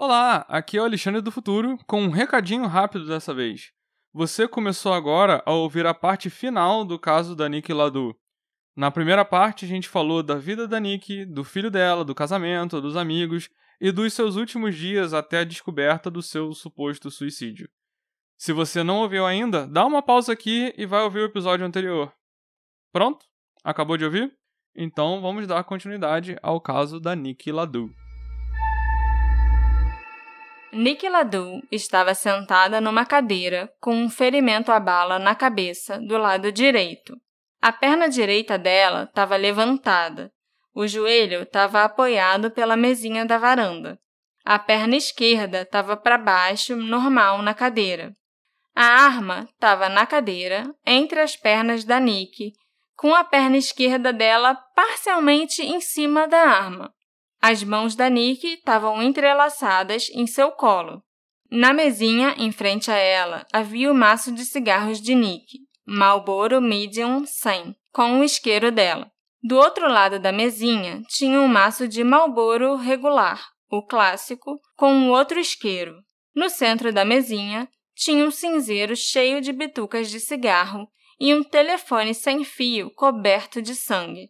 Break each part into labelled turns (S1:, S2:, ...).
S1: Olá, aqui é o Alexandre do Futuro, com um recadinho rápido dessa vez. Você começou agora a ouvir a parte final do caso da Nick Ladu. Na primeira parte, a gente falou da vida da Nick, do filho dela, do casamento, dos amigos e dos seus últimos dias até a descoberta do seu suposto suicídio. Se você não ouviu ainda, dá uma pausa aqui e vai ouvir o episódio anterior. Pronto? Acabou de ouvir? Então vamos dar continuidade ao caso da Nick Ladu.
S2: Nick Ladu estava sentada numa cadeira com um ferimento à bala na cabeça do lado direito. A perna direita dela estava levantada. O joelho estava apoiado pela mesinha da varanda. A perna esquerda estava para baixo, normal, na cadeira. A arma estava na cadeira, entre as pernas da Nick, com a perna esquerda dela parcialmente em cima da arma. As mãos da Nick estavam entrelaçadas em seu colo. Na mesinha, em frente a ela, havia o maço de cigarros de Nick, Marlboro Medium 100, com o isqueiro dela. Do outro lado da mesinha tinha um maço de Marlboro regular, o clássico, com um outro isqueiro. No centro da mesinha tinha um cinzeiro cheio de bitucas de cigarro e um telefone sem fio coberto de sangue.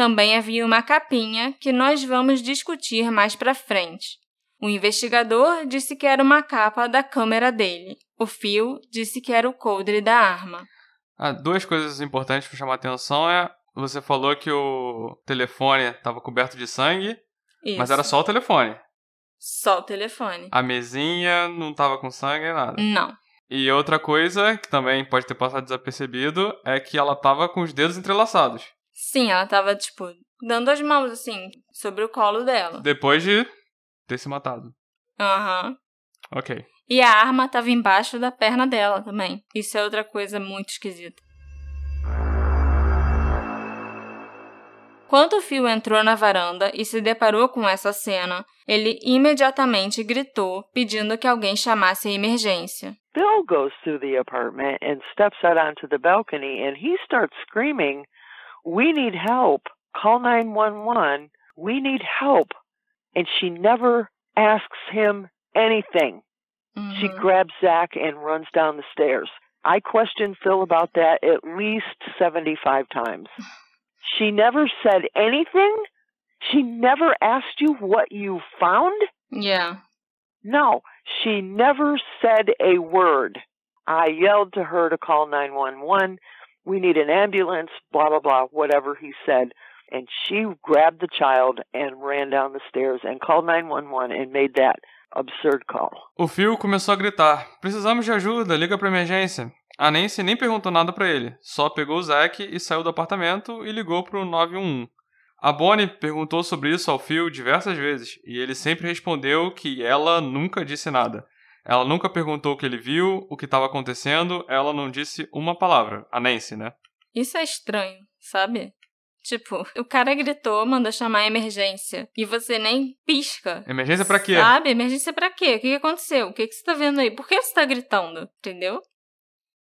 S2: Também havia uma capinha que nós vamos discutir mais para frente. O investigador disse que era uma capa da câmera dele. O fio disse que era o coldre da arma.
S1: Ah, duas coisas importantes para chamar a atenção é você falou que o telefone estava coberto de sangue,
S2: Isso.
S1: mas era só o telefone.
S2: Só o telefone.
S1: A mesinha não estava com sangue nem nada.
S2: Não.
S1: E outra coisa que também pode ter passado desapercebido é que ela estava com os dedos entrelaçados.
S2: Sim, ela tava, tipo, dando as mãos, assim, sobre o colo dela.
S1: Depois de ter se matado.
S2: Aham.
S1: Ok.
S2: E a arma tava embaixo da perna dela também. Isso é outra coisa muito esquisita. Quando o Phil entrou na varanda e se deparou com essa cena, ele imediatamente gritou, pedindo que alguém chamasse a emergência.
S3: Bill goes through the apartment and steps out onto the balcony and he starts screaming, We need help. Call 911. We need help. And she never asks him anything. She
S2: mm-hmm.
S3: grabs Zach and runs down the stairs. I questioned Phil about that at least 75 times. She never said anything? She never asked you what you found?
S2: Yeah.
S3: No, she never said a word. I yelled to her to call 911. We need an ambulance, blah, blah, blah, whatever he said. And she grabbed the child and ran down the stairs and called 911 and made that absurd call.
S1: O Phil começou a gritar: Precisamos de ajuda, liga pra emergência. A Nancy nem perguntou nada pra ele, só pegou o Zack e saiu do apartamento e ligou pro 911. A Bonnie perguntou sobre isso ao Phil diversas vezes e ele sempre respondeu que ela nunca disse nada. Ela nunca perguntou o que ele viu, o que estava acontecendo, ela não disse uma palavra. A Nancy, né?
S2: Isso é estranho, sabe? Tipo, o cara gritou, mandou chamar a emergência. E você nem pisca.
S1: Emergência pra quê?
S2: Sabe? Emergência pra quê? O que aconteceu? O que, que você tá vendo aí? Por que você tá gritando? Entendeu?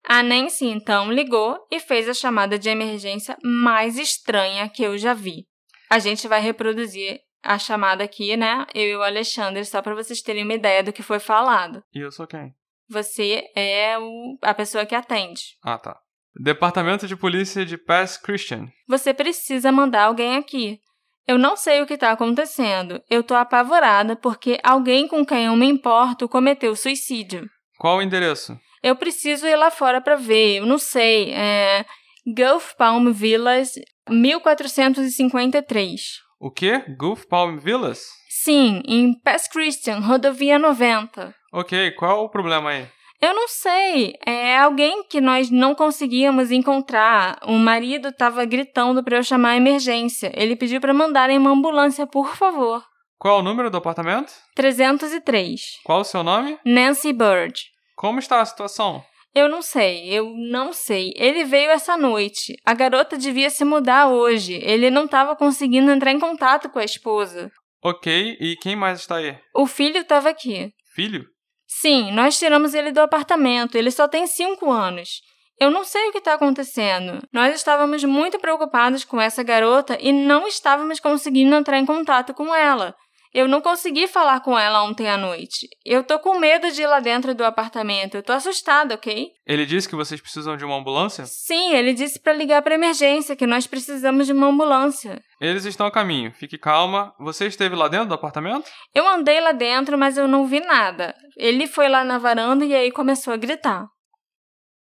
S2: A Nancy então ligou e fez a chamada de emergência mais estranha que eu já vi. A gente vai reproduzir a chamada aqui, né? Eu e o Alexandre, só pra vocês terem uma ideia do que foi falado.
S1: E eu sou quem?
S2: Você é o, a pessoa que atende.
S1: Ah, tá. Departamento de Polícia de Pass Christian.
S2: Você precisa mandar alguém aqui. Eu não sei o que está acontecendo. Eu tô apavorada porque alguém com quem eu me importo cometeu suicídio.
S1: Qual o endereço?
S2: Eu preciso ir lá fora para ver. Eu não sei. É Gulf Palm Villas, 1453.
S1: O quê? Gulf Palm Villas?
S2: Sim, em Pass Christian, rodovia 90.
S1: Ok, qual o problema aí?
S2: Eu não sei. É alguém que nós não conseguíamos encontrar. O marido estava gritando para eu chamar a emergência. Ele pediu para mandarem uma ambulância, por favor.
S1: Qual o número do apartamento?
S2: 303.
S1: Qual o seu nome?
S2: Nancy Bird.
S1: Como está a situação?
S2: Eu não sei, eu não sei. Ele veio essa noite. A garota devia se mudar hoje. Ele não estava conseguindo entrar em contato com a esposa.
S1: Ok, e quem mais está aí?
S2: O filho estava aqui.
S1: Filho?
S2: Sim, nós tiramos ele do apartamento. Ele só tem cinco anos. Eu não sei o que está acontecendo. Nós estávamos muito preocupados com essa garota e não estávamos conseguindo entrar em contato com ela. Eu não consegui falar com ela ontem à noite. Eu tô com medo de ir lá dentro do apartamento. Eu tô assustada, ok?
S1: Ele disse que vocês precisam de uma ambulância?
S2: Sim, ele disse para ligar para emergência, que nós precisamos de uma ambulância.
S1: Eles estão a caminho. Fique calma. Você esteve lá dentro do apartamento?
S2: Eu andei lá dentro, mas eu não vi nada. Ele foi lá na varanda e aí começou a gritar.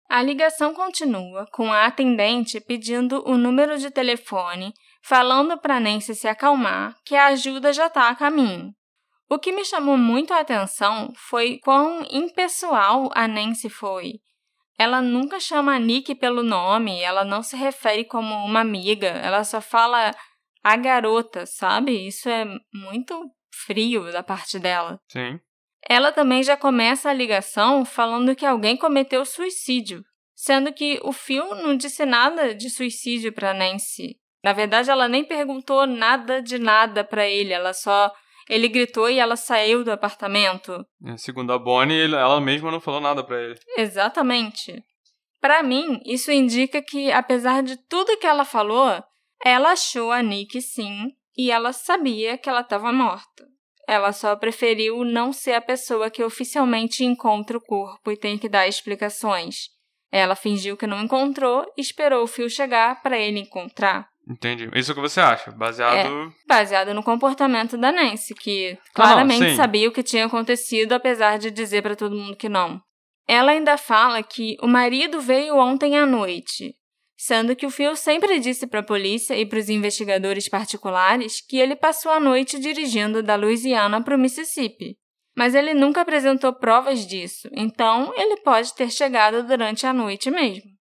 S2: A ligação continua, com a atendente pedindo o número de telefone falando para Nancy se acalmar, que a ajuda já está a caminho. O que me chamou muito a atenção foi quão impessoal a Nancy foi. Ela nunca chama a Nick pelo nome, ela não se refere como uma amiga, ela só fala a garota, sabe? Isso é muito frio da parte dela.
S1: Sim.
S2: Ela também já começa a ligação falando que alguém cometeu suicídio, sendo que o Phil não disse nada de suicídio para Nancy. Na verdade, ela nem perguntou nada de nada para ele, ela só. Ele gritou e ela saiu do apartamento.
S1: É, segundo a Bonnie, ela mesma não falou nada para ele.
S2: Exatamente. Para mim, isso indica que, apesar de tudo que ela falou, ela achou a Nick sim e ela sabia que ela estava morta. Ela só preferiu não ser a pessoa que oficialmente encontra o corpo e tem que dar explicações. Ela fingiu que não encontrou e esperou o fio chegar para ele encontrar.
S1: Entendi. Isso é o que você acha? Baseado. É,
S2: baseado no comportamento da Nancy, que claramente ah, não, sabia o que tinha acontecido, apesar de dizer para todo mundo que não. Ela ainda fala que o marido veio ontem à noite, sendo que o Phil sempre disse para a polícia e para os investigadores particulares que ele passou a noite dirigindo da Louisiana para o Mississippi. Mas ele nunca apresentou provas disso, então ele pode ter chegado durante a noite mesmo.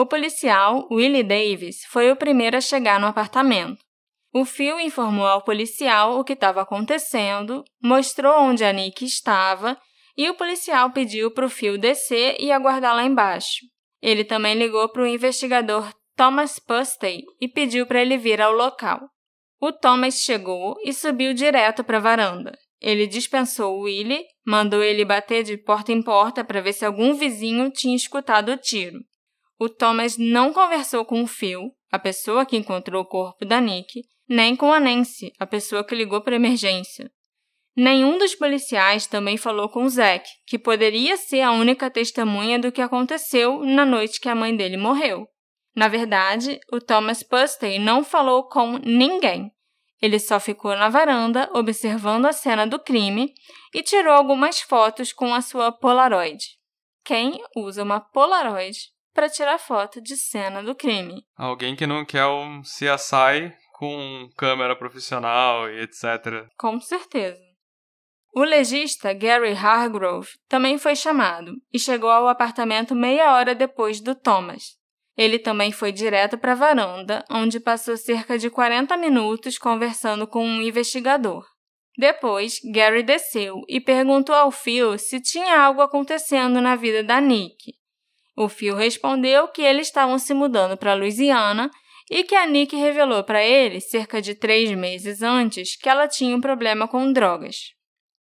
S2: O policial, Willie Davis, foi o primeiro a chegar no apartamento. O Phil informou ao policial o que estava acontecendo, mostrou onde a Nick estava e o policial pediu para o Phil descer e aguardar lá embaixo. Ele também ligou para o investigador Thomas Pustey e pediu para ele vir ao local. O Thomas chegou e subiu direto para a varanda. Ele dispensou o Willie, mandou ele bater de porta em porta para ver se algum vizinho tinha escutado o tiro. O Thomas não conversou com o Phil, a pessoa que encontrou o corpo da Nick, nem com a Nancy, a pessoa que ligou para emergência. Nenhum dos policiais também falou com o Zack, que poderia ser a única testemunha do que aconteceu na noite que a mãe dele morreu. Na verdade, o Thomas Pustey não falou com ninguém. Ele só ficou na varanda observando a cena do crime e tirou algumas fotos com a sua Polaroid. Quem usa uma Polaroid para tirar foto de cena do crime.
S1: Alguém que não quer um CSI com câmera profissional e etc.
S2: Com certeza. O legista Gary Hargrove também foi chamado e chegou ao apartamento meia hora depois do Thomas. Ele também foi direto para a varanda, onde passou cerca de 40 minutos conversando com um investigador. Depois, Gary desceu e perguntou ao Phil se tinha algo acontecendo na vida da Nick. O Phil respondeu que eles estavam se mudando para Louisiana e que a Nick revelou para ele, cerca de três meses antes, que ela tinha um problema com drogas.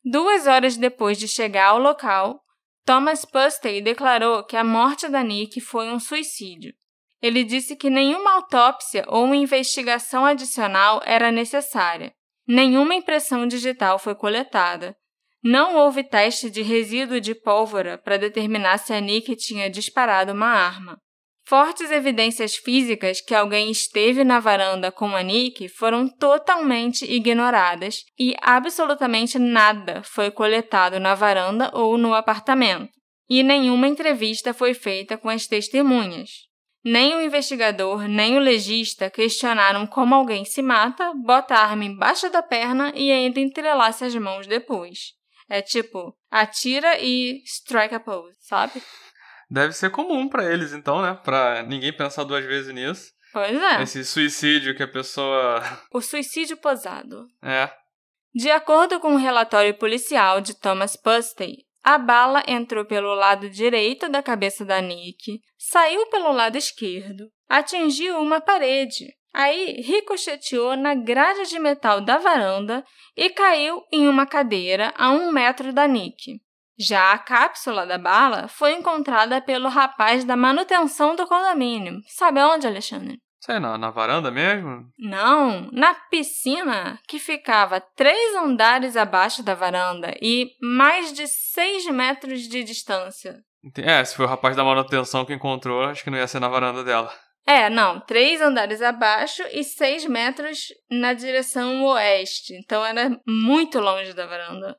S2: Duas horas depois de chegar ao local, Thomas Pustey declarou que a morte da Nick foi um suicídio. Ele disse que nenhuma autópsia ou investigação adicional era necessária. Nenhuma impressão digital foi coletada, não houve teste de resíduo de pólvora para determinar se a Nick tinha disparado uma arma. Fortes evidências físicas que alguém esteve na varanda com a Nick foram totalmente ignoradas e absolutamente nada foi coletado na varanda ou no apartamento. E nenhuma entrevista foi feita com as testemunhas. Nem o investigador nem o legista questionaram como alguém se mata, bota a arma embaixo da perna e ainda entrelaça as mãos depois. É tipo, atira e strike a pose, sabe?
S1: Deve ser comum para eles, então, né? Pra ninguém pensar duas vezes nisso.
S2: Pois é.
S1: Esse suicídio que a pessoa.
S2: O suicídio posado.
S1: É.
S2: De acordo com o um relatório policial de Thomas Pustey, a bala entrou pelo lado direito da cabeça da Nick, saiu pelo lado esquerdo, atingiu uma parede, Aí ricocheteou na grade de metal da varanda e caiu em uma cadeira a um metro da Nick. Já a cápsula da bala foi encontrada pelo rapaz da manutenção do condomínio. Sabe onde, Alexandre?
S1: Sei, na, na varanda mesmo?
S2: Não, na piscina, que ficava três andares abaixo da varanda e mais de seis metros de distância.
S1: É, se foi o rapaz da manutenção que encontrou, acho que não ia ser na varanda dela.
S2: É, não, três andares abaixo e seis metros na direção oeste. Então era muito longe da varanda.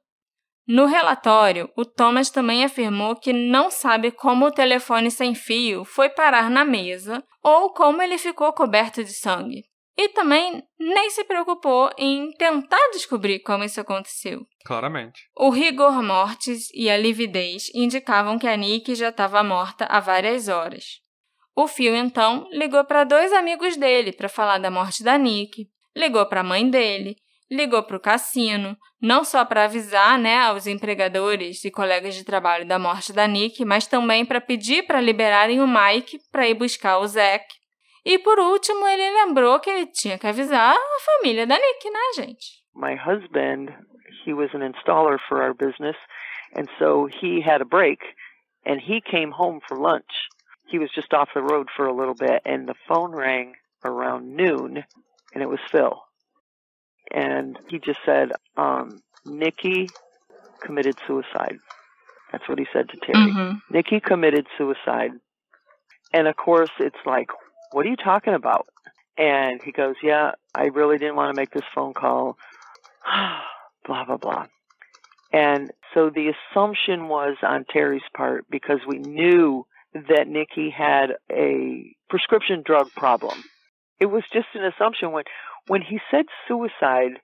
S2: No relatório, o Thomas também afirmou que não sabe como o telefone sem fio foi parar na mesa ou como ele ficou coberto de sangue. E também nem se preocupou em tentar descobrir como isso aconteceu.
S1: Claramente.
S2: O rigor mortis e a lividez indicavam que a Nick já estava morta há várias horas. O Phil então ligou para dois amigos dele para falar da morte da Nick, ligou para a mãe dele, ligou para o cassino, não só para avisar né, aos empregadores e colegas de trabalho da morte da Nick, mas também para pedir para liberarem o Mike para ir buscar o Zack. E por último, ele lembrou que ele tinha que avisar a família da Nick, né, gente?
S3: My husband, he was an installer for our business, and so he had a break, and he came home for lunch. He was just off the road for a little bit, and the phone rang around noon, and it was Phil. And he just said, um, Nikki committed suicide. That's what he said to Terry. Mm-hmm. Nikki committed suicide. And of course, it's like, what are you talking about? And he goes, yeah, I really didn't want to make this phone call. blah, blah, blah. And so the assumption was on Terry's part because we knew that Nikki had a prescription drug problem. It was just an assumption when when he said suicide,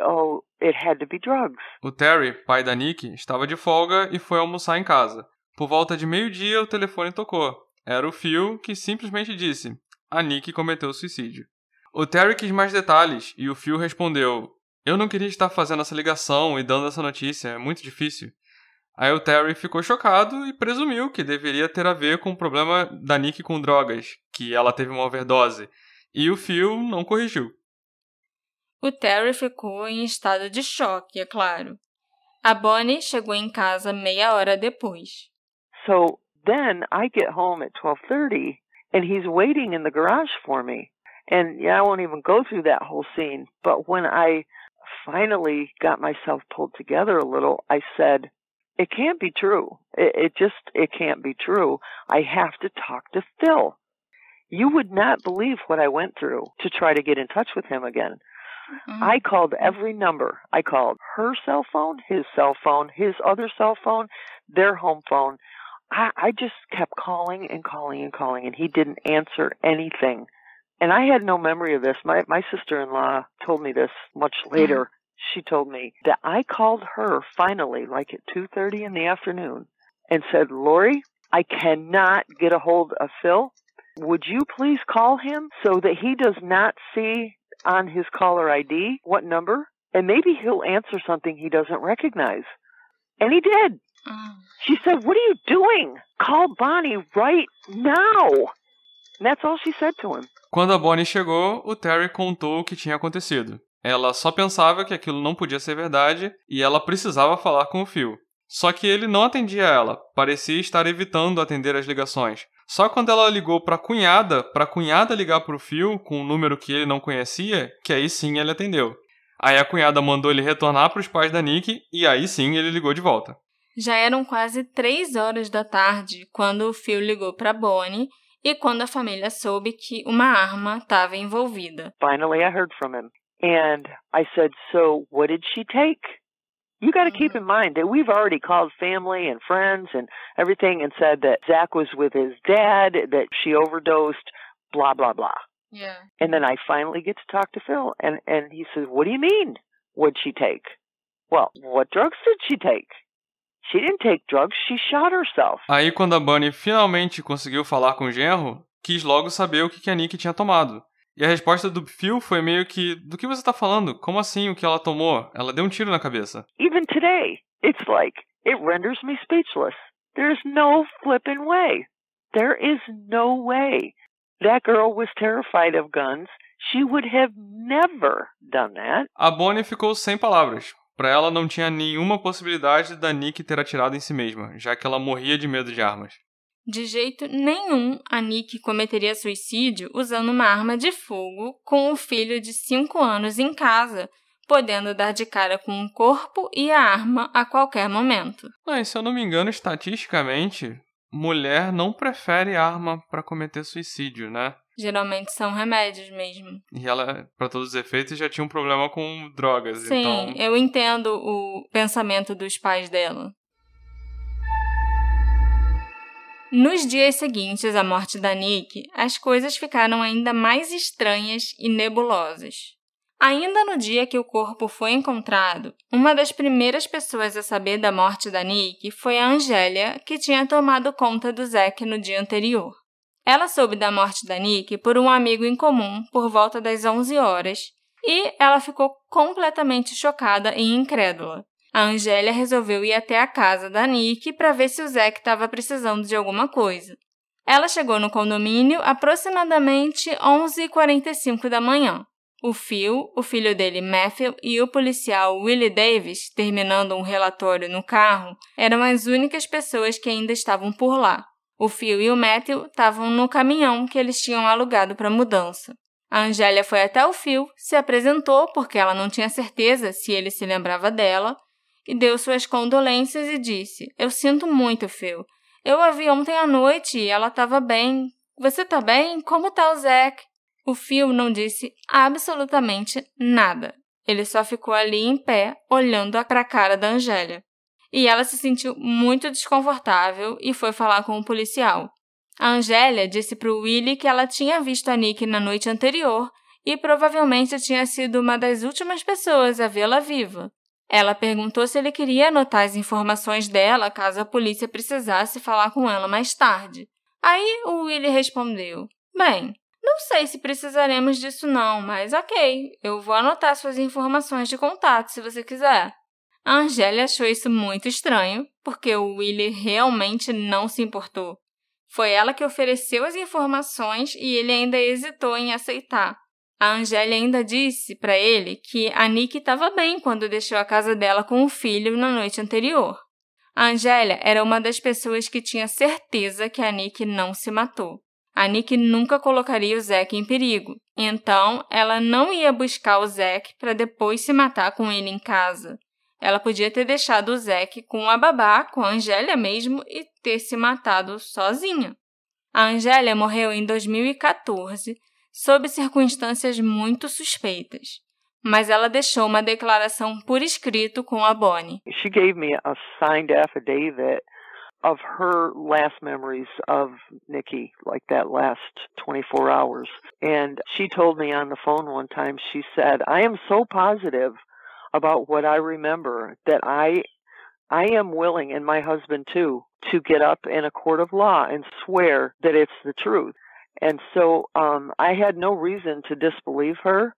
S3: oh, it had to be drugs.
S1: O Terry, pai da Nikki, estava de folga e foi almoçar em casa. Por volta de meio-dia, o telefone tocou. Era o Phil que simplesmente disse: "A Nikki cometeu suicídio". O Terry quis mais detalhes e o Phil respondeu: "Eu não queria estar fazendo essa ligação e dando essa notícia, é muito difícil". Aí o Terry ficou chocado e presumiu que deveria ter a ver com o problema da Nick com drogas, que ela teve uma overdose. E o Phil não corrigiu.
S2: O Terry ficou em estado de choque, é claro. A Bonnie chegou em casa meia hora depois.
S3: So then I get home at 12:30 and he's waiting in the garage for me. And yeah, I won't even go through that whole scene, but when I finally got myself pulled together a little, I said, It can't be true. It, it just, it can't be true. I have to talk to Phil. You would not believe what I went through to try to get in touch with him again. Mm-hmm. I called every number. I called her cell phone, his cell phone, his other cell phone, their home phone. I, I just kept calling and calling and calling, and he didn't answer anything. And I had no memory of this. My my sister in law told me this much later she told me that I called her finally, like at 2.30 in the afternoon, and said, Lori, I cannot get a hold of Phil. Would you please call him so that he does not see on his caller ID what number? And maybe he'll answer something he doesn't recognize. And he did. Oh. She said, What are you doing? Call Bonnie right now. And that's all she said to him.
S1: Quando a Bonnie chegou, o Terry contou o que tinha acontecido. Ela só pensava que aquilo não podia ser verdade e ela precisava falar com o Phil. Só que ele não atendia ela, parecia estar evitando atender as ligações. Só quando ela ligou para a cunhada, para a cunhada ligar para o Phil com um número que ele não conhecia, que aí sim ele atendeu. Aí a cunhada mandou ele retornar para os pais da Nick e aí sim ele ligou de volta.
S2: Já eram quase três horas da tarde quando o Phil ligou para Bonnie e quando a família soube que uma arma estava envolvida.
S3: Finally I heard from him. And I said, So what did she take? You got to mm-hmm. keep in mind that we've already called family and friends and everything and said that Zach was with his dad, that she overdosed, blah, blah, blah.
S2: Yeah.
S3: And then I finally get to talk to Phil, and, and he says, What do you mean? What'd she take? Well, what drugs did she take? She didn't take drugs, she shot herself.
S1: Aí, quando a Bunny finalmente conseguiu falar com o genro, quis logo saber o que a Nick tinha tomado. E a resposta do Phil foi meio que: Do que você tá falando? Como assim o que ela tomou? Ela deu um tiro na cabeça.
S3: Even today, it's like, it renders me speechless. There's no flipping way. There is no way. That girl was terrified of guns. She would have never done that.
S1: A Bonnie ficou sem palavras. Para ela não tinha nenhuma possibilidade da Nick ter atirado em si mesma, já que ela morria de medo de armas.
S2: De jeito nenhum a Nick cometeria suicídio usando uma arma de fogo com um filho de 5 anos em casa, podendo dar de cara com um corpo e a arma a qualquer momento.
S1: Mas, se eu não me engano, estatisticamente, mulher não prefere arma para cometer suicídio, né?
S2: Geralmente são remédios mesmo.
S1: E ela, para todos os efeitos, já tinha um problema com drogas.
S2: Sim,
S1: então...
S2: eu entendo o pensamento dos pais dela. Nos dias seguintes à morte da Nick, as coisas ficaram ainda mais estranhas e nebulosas. Ainda no dia que o corpo foi encontrado, uma das primeiras pessoas a saber da morte da Nick foi a Angélia, que tinha tomado conta do Zack no dia anterior. Ela soube da morte da Nick por um amigo em comum por volta das 11 horas e ela ficou completamente chocada e incrédula. A Angélia resolveu ir até a casa da Nick para ver se o Zack estava precisando de alguma coisa. Ela chegou no condomínio aproximadamente 11h45 da manhã. O Phil, o filho dele Matthew e o policial Willie Davis, terminando um relatório no carro, eram as únicas pessoas que ainda estavam por lá. O Phil e o Matthew estavam no caminhão que eles tinham alugado para mudança. A Angélia foi até o Phil, se apresentou porque ela não tinha certeza se ele se lembrava dela, e deu suas condolências e disse: Eu sinto muito, Phil. Eu a vi ontem à noite e ela estava bem. Você está bem? Como está o Zack? O Phil não disse absolutamente nada. Ele só ficou ali em pé, olhando para a cara da Angélia e ela se sentiu muito desconfortável e foi falar com o policial. A Angélia disse para o Willie que ela tinha visto a Nick na noite anterior e provavelmente tinha sido uma das últimas pessoas a vê-la viva. Ela perguntou se ele queria anotar as informações dela caso a polícia precisasse falar com ela mais tarde. Aí o Willie respondeu: Bem, não sei se precisaremos disso não, mas ok, eu vou anotar suas informações de contato se você quiser. A Angélia achou isso muito estranho, porque o Willie realmente não se importou. Foi ela que ofereceu as informações e ele ainda hesitou em aceitar. A Angélia ainda disse para ele que a Nick estava bem quando deixou a casa dela com o filho na noite anterior. A Angélia era uma das pessoas que tinha certeza que a Nick não se matou. A Nick nunca colocaria o Zack em perigo, então ela não ia buscar o Zack para depois se matar com ele em casa. Ela podia ter deixado o Zack com a babá, com a Angélia mesmo, e ter se matado sozinha. A Angélia morreu em 2014, sob circunstâncias muito suspeitas. Mas ela deixou uma declaração por escrito com a Bonnie.
S3: She gave me a signed affidavit of her last memories of Nikki, like that last 24 hours. And she told me on the phone one time, she said, I am so positive about what I remember that I I am willing and my husband too to get up in a court of law and swear that it's the truth. And so um I had no reason to disbelieve her.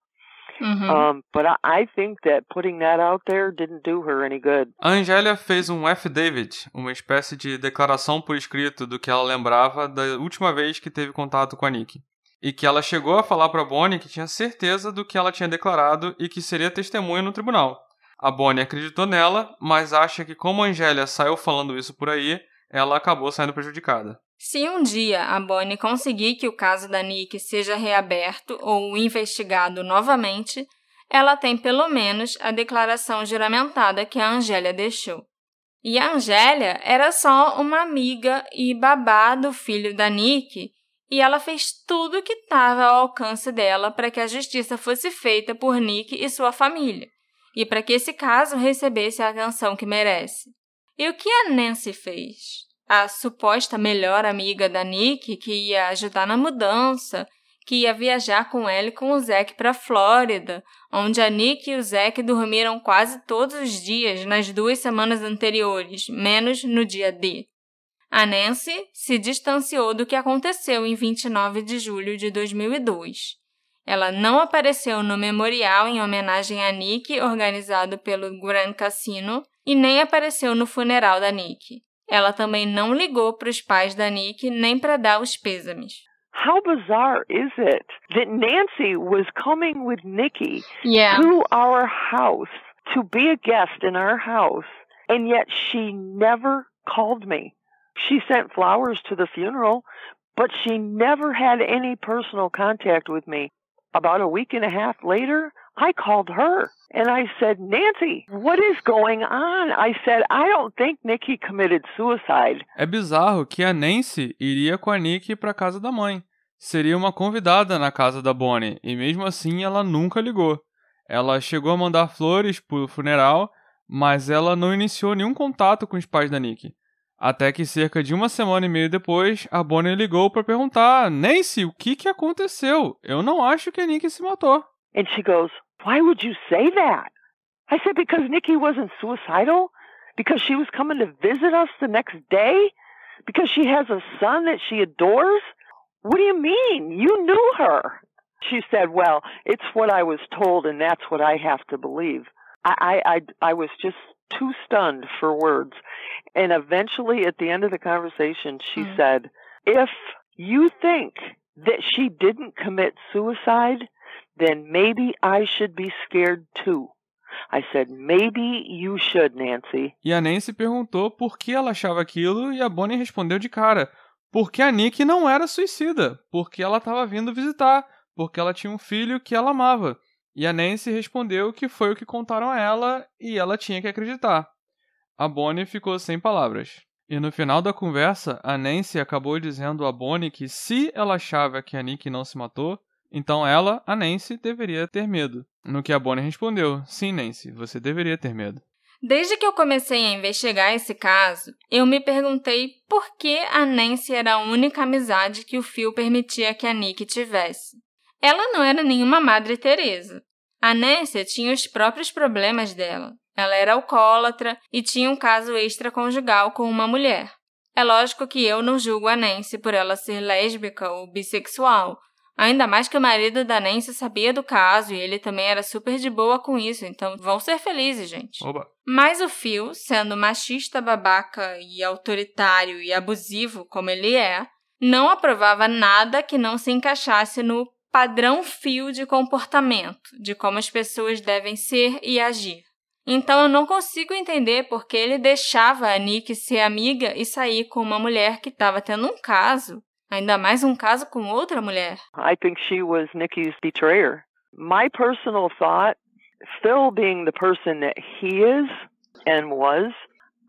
S3: Mm-hmm. Um, but I, I think that putting that out there didn't do her any good.
S1: A Angélia fez um affidavit, uma espécie de declaração por escrito do que ela lembrava da última vez que teve contato com a Nick e que ela chegou a falar para Bonnie que tinha certeza do que ela tinha declarado e que seria testemunha no tribunal. A Bonnie acreditou nela, mas acha que como a Angélia saiu falando isso por aí, ela acabou saindo prejudicada.
S2: Se um dia a Bonnie conseguir que o caso da Nick seja reaberto ou investigado novamente, ela tem pelo menos a declaração juramentada que a Angélia deixou. E a Angélia era só uma amiga e babá do filho da Nick e ela fez tudo o que estava ao alcance dela para que a justiça fosse feita por Nick e sua família, e para que esse caso recebesse a atenção que merece. E o que a Nancy fez? A suposta melhor amiga da Nick, que ia ajudar na mudança, que ia viajar com ela e com o Zack para a Flórida, onde a Nick e o Zack dormiram quase todos os dias nas duas semanas anteriores, menos no dia D. A Nancy se distanciou do que aconteceu em 29 de julho de 2002. Ela não apareceu no memorial em homenagem a Nick organizado pelo Grand Cassino e nem apareceu no funeral da Nick. Ela também não ligou para os pais da Nick nem para dar os pêsames.
S3: How bizarre is it that Nancy was coming with Nikki
S2: yeah.
S3: to our house to be a guest in our house and yet she never called me? She sent flowers to the funeral, but she never had any personal contact with me. About a week and a half later, I called her and I said, Nancy, what is going on? I said, I don't think Nikki committed suicide.
S1: É bizarro que a Nancy iria com a Nikki para casa da mãe. Seria uma convidada na casa da Bonnie e mesmo assim ela nunca ligou. Ela chegou a mandar flores pro funeral, mas ela não iniciou nenhum contato com os pais da Nick. Até que cerca de uma semana e meia depois, a Bonnie ligou para perguntar: Nancy, o que, que aconteceu? Eu não acho que a Nick se matou.
S3: And she goes, Why would you say that? I said, Because Nikki wasn't suicidal? Because she was coming to visit us the next day? Because she has a son that she adores? What do you mean? You knew her. She said, Well, it's what I was told, and that's what I have to believe. I, I, I, I was just too stunned for words. And eventually, at the end of the conversation, she mm. said, If you think that she didn't commit suicide, then maybe I should be scared too. I said, maybe you should, Nancy.
S1: E a Nancy perguntou por que ela achava aquilo e a Bonnie respondeu de cara: porque a Nick não era suicida, porque ela estava vindo visitar, porque ela tinha um filho que ela amava. E a Nancy respondeu que foi o que contaram a ela e ela tinha que acreditar. A Bonnie ficou sem palavras. E no final da conversa, a Nancy acabou dizendo a Bonnie que se ela achava que a Nick não se matou, então ela, a Nancy, deveria ter medo. No que a Bonnie respondeu: Sim, Nancy, você deveria ter medo.
S2: Desde que eu comecei a investigar esse caso, eu me perguntei por que a Nancy era a única amizade que o Phil permitia que a Nick tivesse. Ela não era nenhuma Madre Teresa. A Nancy tinha os próprios problemas dela. Ela era alcoólatra e tinha um caso extraconjugal com uma mulher. É lógico que eu não julgo a Nancy por ela ser lésbica ou bissexual, Ainda mais que o marido da Nancy sabia do caso e ele também era super de boa com isso, então vão ser felizes, gente.
S1: Oba.
S2: Mas o Phil, sendo machista, babaca e autoritário e abusivo como ele é, não aprovava nada que não se encaixasse no padrão fio de comportamento, de como as pessoas devem ser e agir. Então eu não consigo entender por que ele deixava a Nick ser amiga e sair com uma mulher que estava tendo um caso Ainda mais um caso com outra mulher.
S3: I think she was Nikki's betrayer. My personal thought, Phil being the person that he is and was,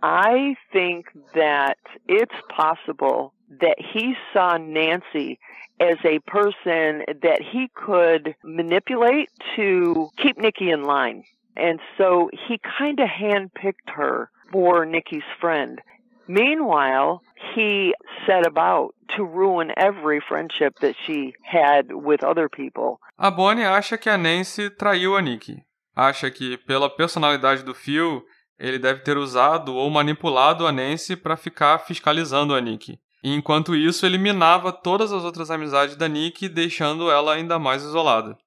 S3: I think that it's possible that he saw Nancy as a person that he could manipulate to keep Nikki in line. And so he kind of handpicked her for Nikki's friend. Meanwhile, he set about to ruin every friendship that she had with other people.
S1: A Bonnie acha que a Nancy traiu a Nick. Acha que, pela personalidade do Phil, ele deve ter usado ou manipulado a Nancy para ficar fiscalizando a Nick. E enquanto isso, ele minava todas as outras amizades da Nick, deixando ela ainda mais isolada.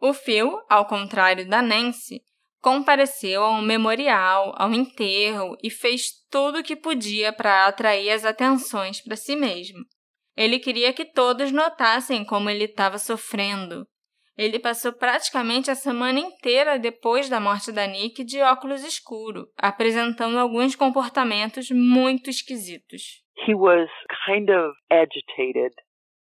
S2: O Phil, ao contrário da Nancy, compareceu a um memorial, ao enterro e fez tudo o que podia para atrair as atenções para si mesmo. Ele queria que todos notassem como ele estava sofrendo. Ele passou praticamente a semana inteira depois da morte da Nick de óculos escuros, apresentando alguns comportamentos muito esquisitos.
S3: He was kind of agitated.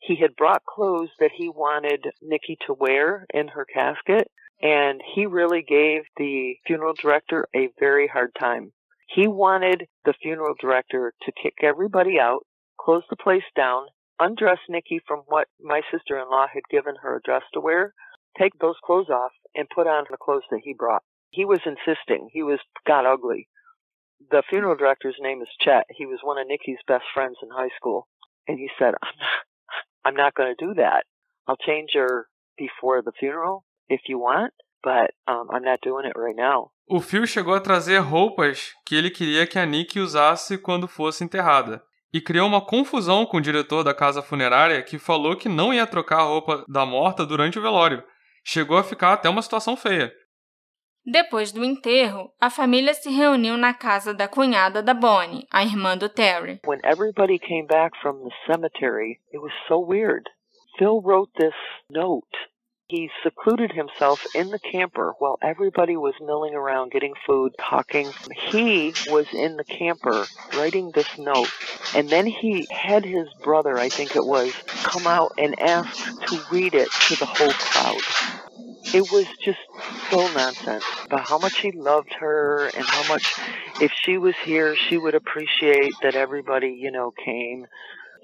S3: He had brought clothes that he wanted Nikki to wear in her casket, and he really gave the funeral director a very hard time. He wanted the funeral director to kick everybody out, close the place down, undress Nikki from what my sister in law had given her a dress to wear, take those clothes off, and put on the clothes that he brought. He was insisting. He was got ugly. The funeral director's name is Chet. He was one of Nikki's best friends in high school. And he said, I'm not, I'm not going to do that. I'll change her before the funeral if you want, but um, I'm not doing it right now.
S1: O Phil chegou a trazer roupas que ele queria que a Nick usasse quando fosse enterrada. E criou uma confusão com o diretor da casa funerária que falou que não ia trocar a roupa da morta durante o velório. Chegou a ficar até uma situação feia.
S2: Depois do enterro, a família se reuniu na casa da cunhada da Bonnie, a irmã do Terry.
S3: When everybody came back from the cemetery, it was so weird. Phil wrote this note He secluded himself in the camper while everybody was milling around getting food, talking. He was in the camper writing this note. And then he had his brother, I think it was, come out and ask to read it to the whole crowd. It was just so nonsense about how much he loved her and how much, if she was here, she would appreciate that everybody, you know, came.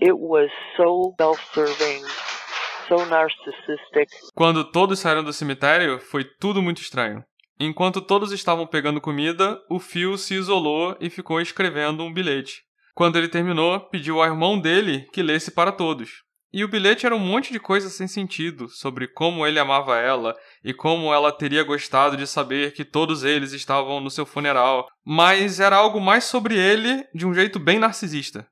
S3: It was so self-serving, so narcissistic.
S1: Quando todos saíram do cemitério, foi tudo muito estranho. Enquanto todos estavam pegando comida, o Phil se isolou e ficou escrevendo um bilhete. Quando ele terminou, pediu ao irmão dele que lesse para todos. E o bilhete era um monte de coisa sem sentido sobre como ele amava ela e como ela teria gostado de saber que todos eles estavam no seu funeral, mas era algo mais sobre ele de um jeito bem narcisista.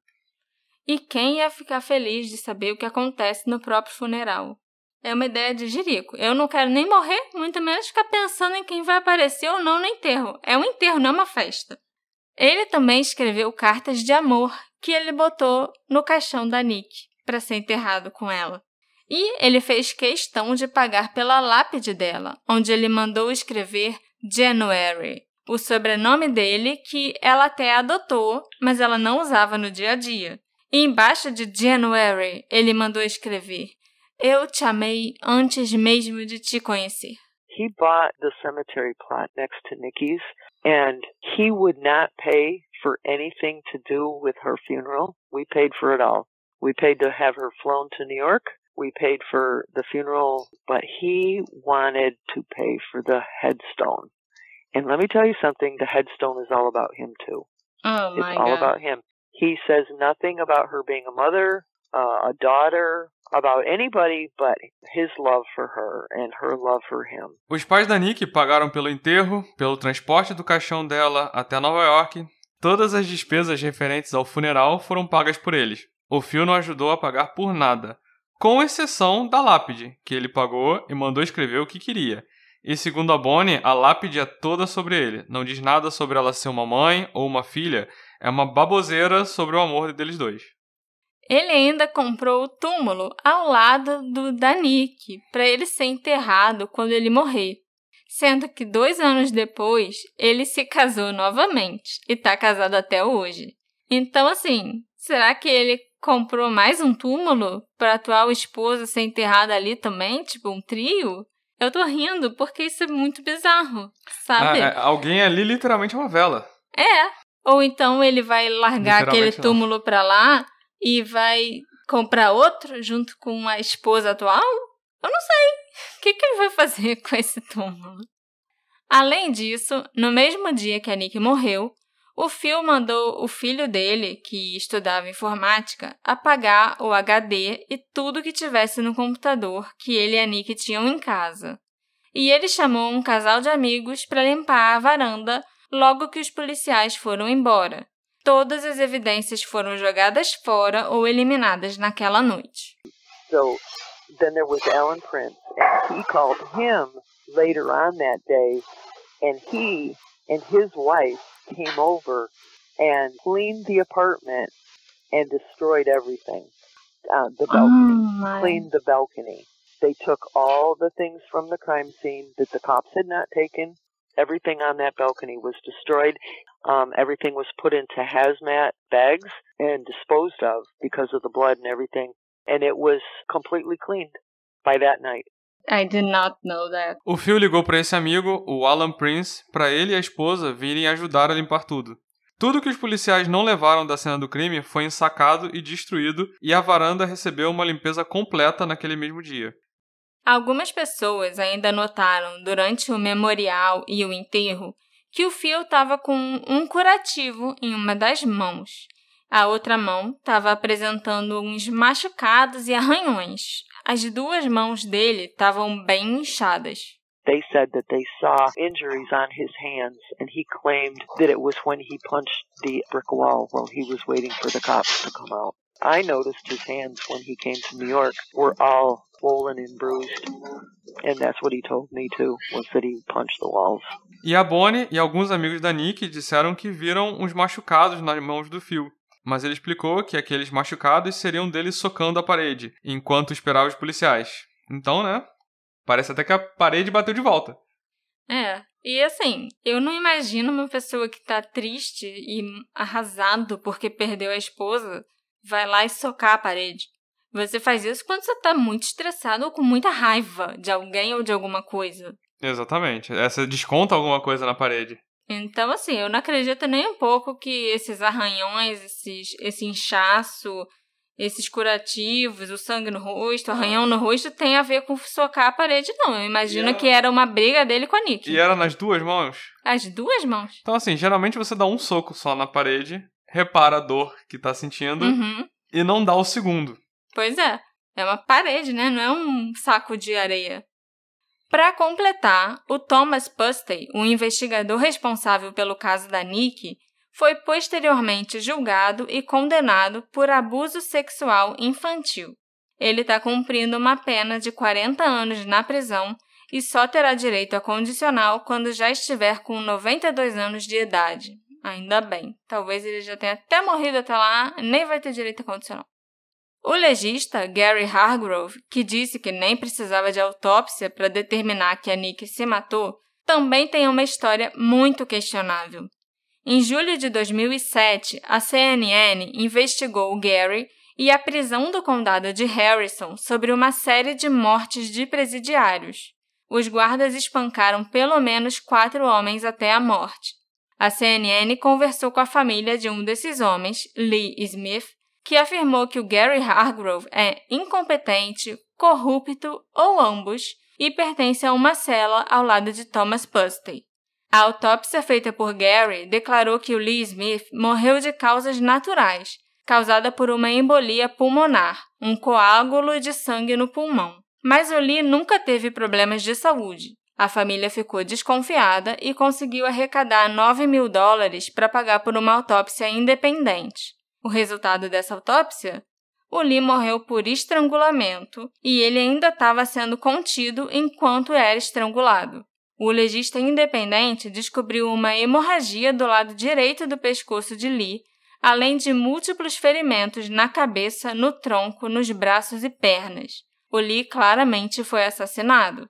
S2: E quem ia ficar feliz de saber o que acontece no próprio funeral? É uma ideia de jirico. Eu não quero nem morrer, muito menos ficar pensando em quem vai aparecer ou não no enterro. É um enterro, não é uma festa. Ele também escreveu cartas de amor que ele botou no caixão da Nick para ser enterrado com ela. E ele fez questão de pagar pela lápide dela, onde ele mandou escrever January, o sobrenome dele que ela até adotou, mas ela não usava no dia a dia. E embaixo de January, ele mandou escrever: Eu te amei antes mesmo de te conhecer.
S3: He bought the cemetery plot next to Nikki's, and he would not pay for anything to do with her funeral. We paid for it all. We paid to have her flown to New York. We paid for the funeral, but he wanted to pay for the headstone. And let me tell you something, the headstone is all about him too.
S2: Oh my
S3: it's all
S2: god.
S3: about him. He says nothing about her being a mother, uh, a daughter, about anybody but his love for her and her love for him.
S1: Os pais da Nick pagaram pelo enterro, pelo transporte do caixão dela até Nova York. Todas as despesas referentes ao funeral foram pagas por eles. O Phil não ajudou a pagar por nada, com exceção da lápide, que ele pagou e mandou escrever o que queria. E segundo a Bonnie, a lápide é toda sobre ele. Não diz nada sobre ela ser uma mãe ou uma filha. É uma baboseira sobre o amor deles dois.
S2: Ele ainda comprou o túmulo ao lado do da Nick, para ele ser enterrado quando ele morrer. Sendo que dois anos depois, ele se casou novamente e está casado até hoje. Então, assim, será que ele comprou mais um túmulo para a atual esposa ser enterrada ali também? Tipo, um trio? Eu tô rindo porque isso é muito bizarro, sabe?
S1: Ah, é, alguém ali literalmente é uma vela.
S2: É. Ou então ele vai largar aquele túmulo pra lá e vai comprar outro junto com a esposa atual? Eu não sei. O que, que ele vai fazer com esse túmulo? Além disso, no mesmo dia que a Nick morreu, o Phil mandou o filho dele, que estudava informática, apagar o HD e tudo que tivesse no computador que ele e a Nick tinham em casa. E ele chamou um casal de amigos para limpar a varanda logo que os policiais foram embora. Todas as evidências foram jogadas fora ou eliminadas naquela noite.
S3: So then there was Alan Prince, and he called him later on that day, and he and his wife came over and cleaned the apartment and destroyed everything. Uh, the balcony, cleaned the balcony. They took all the things from the crime scene that the cops had not taken. Everything on that balcony was destroyed. Um, everything was put into hazmat bags and disposed of because of the blood and everything. And it was completely cleaned by that night.
S2: I did not know that.
S1: O Phil ligou para esse amigo, o Alan Prince, para ele e a esposa virem ajudar a limpar tudo. Tudo que os policiais não levaram da cena do crime foi ensacado e destruído, e a varanda recebeu uma limpeza completa naquele mesmo dia.
S2: Algumas pessoas ainda notaram durante o memorial e o enterro que o Phil estava com um curativo em uma das mãos. A outra mão estava apresentando uns machucados e arranhões. As duas mãos dele estavam bem inchadas.
S3: They said that they saw injuries on his hands, and he claimed that it was when he punched the brick wall while he was waiting for the cops to come out. I noticed his hands when he came to New York were all swollen and bruised, and that's what he told me too, was that he punched the walls.
S1: E a Bonnie e alguns amigos da Nick disseram que viram uns machucados nas mãos do Phil. Mas ele explicou que aqueles machucados seriam dele socando a parede, enquanto esperava os policiais. Então, né? Parece até que a parede bateu de volta.
S2: É. E assim, eu não imagino uma pessoa que tá triste e arrasado porque perdeu a esposa vai lá e socar a parede. Você faz isso quando você tá muito estressado ou com muita raiva de alguém ou de alguma coisa.
S1: Exatamente. Essa desconta alguma coisa na parede.
S2: Então, assim, eu não acredito nem um pouco que esses arranhões, esses, esse inchaço, esses curativos, o sangue no rosto, o arranhão no rosto, tem a ver com socar a parede, não. Eu imagino era... que era uma briga dele com a Nick.
S1: E era nas duas mãos?
S2: As duas mãos.
S1: Então, assim, geralmente você dá um soco só na parede, repara a dor que tá sentindo
S2: uhum.
S1: e não dá o segundo.
S2: Pois é. É uma parede, né? Não é um saco de areia. Para completar, o Thomas Pustey, o investigador responsável pelo caso da Nick, foi posteriormente julgado e condenado por abuso sexual infantil. Ele está cumprindo uma pena de 40 anos na prisão e só terá direito a condicional quando já estiver com 92 anos de idade. Ainda bem. Talvez ele já tenha até morrido até lá, nem vai ter direito a condicional. O legista Gary Hargrove, que disse que nem precisava de autópsia para determinar que a Nick se matou, também tem uma história muito questionável. Em julho de 2007, a CNN investigou Gary e a prisão do condado de Harrison sobre uma série de mortes de presidiários. Os guardas espancaram pelo menos quatro homens até a morte. A CNN conversou com a família de um desses homens, Lee Smith, que afirmou que o Gary Hargrove é incompetente, corrupto ou ambos e pertence a uma cela ao lado de Thomas Pustey. A autópsia feita por Gary declarou que o Lee Smith morreu de causas naturais, causada por uma embolia pulmonar, um coágulo de sangue no pulmão. Mas o Lee nunca teve problemas de saúde. A família ficou desconfiada e conseguiu arrecadar 9 mil dólares para pagar por uma autópsia independente. O resultado dessa autópsia? O Lee morreu por estrangulamento e ele ainda estava sendo contido enquanto era estrangulado. O legista independente descobriu uma hemorragia do lado direito do pescoço de Lee, além de múltiplos ferimentos na cabeça, no tronco, nos braços e pernas. O Lee claramente foi assassinado.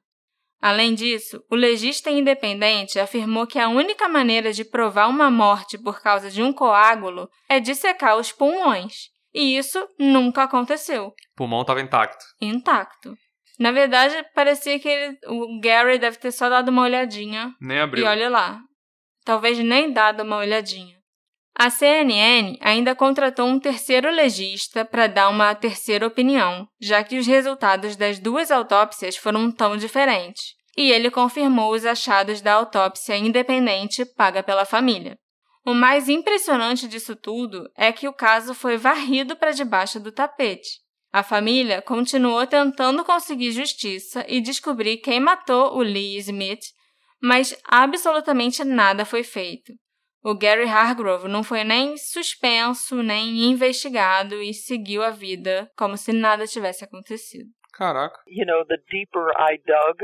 S2: Além disso, o legista independente afirmou que a única maneira de provar uma morte por causa de um coágulo é dissecar os pulmões. E isso nunca aconteceu. O
S1: pulmão estava intacto.
S2: Intacto. Na verdade, parecia que ele, o Gary deve ter só dado uma olhadinha.
S1: Nem abriu.
S2: E olha lá. Talvez nem dado uma olhadinha. A CNN ainda contratou um terceiro legista para dar uma terceira opinião, já que os resultados das duas autópsias foram tão diferentes, e ele confirmou os achados da autópsia independente paga pela família. O mais impressionante disso tudo é que o caso foi varrido para debaixo do tapete. A família continuou tentando conseguir justiça e descobrir quem matou o Lee Smith, mas absolutamente nada foi feito. O Gary Hargrove não foi nem suspenso, nem investigado e seguiu a vida como se nada tivesse acontecido.
S1: Caraca.
S3: You know, the deeper I dug,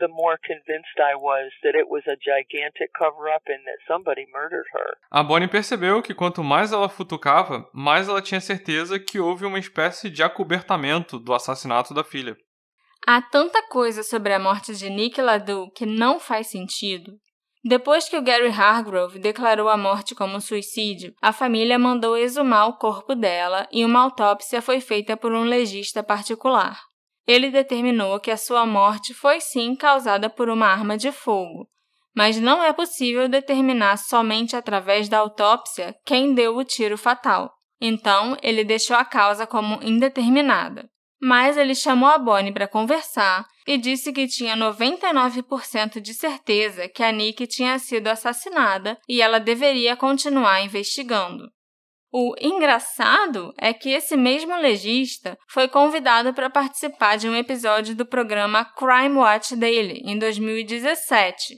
S3: the more convinced I was that it was a gigantic cover-up and that somebody murdered her.
S1: A Bonnie percebeu que quanto mais ela futucava, mais ela tinha certeza que houve uma espécie de acobertamento do assassinato da filha.
S2: Há tanta coisa sobre a morte de Nick Ladu que não faz sentido. Depois que o Gary Hargrove declarou a morte como suicídio, a família mandou exumar o corpo dela e uma autópsia foi feita por um legista particular. Ele determinou que a sua morte foi sim causada por uma arma de fogo, mas não é possível determinar somente através da autópsia quem deu o tiro fatal. Então, ele deixou a causa como indeterminada mas ele chamou a Bonnie para conversar e disse que tinha 99% de certeza que a Nick tinha sido assassinada e ela deveria continuar investigando. O engraçado é que esse mesmo legista foi convidado para participar de um episódio do programa Crime Watch Daily em 2017.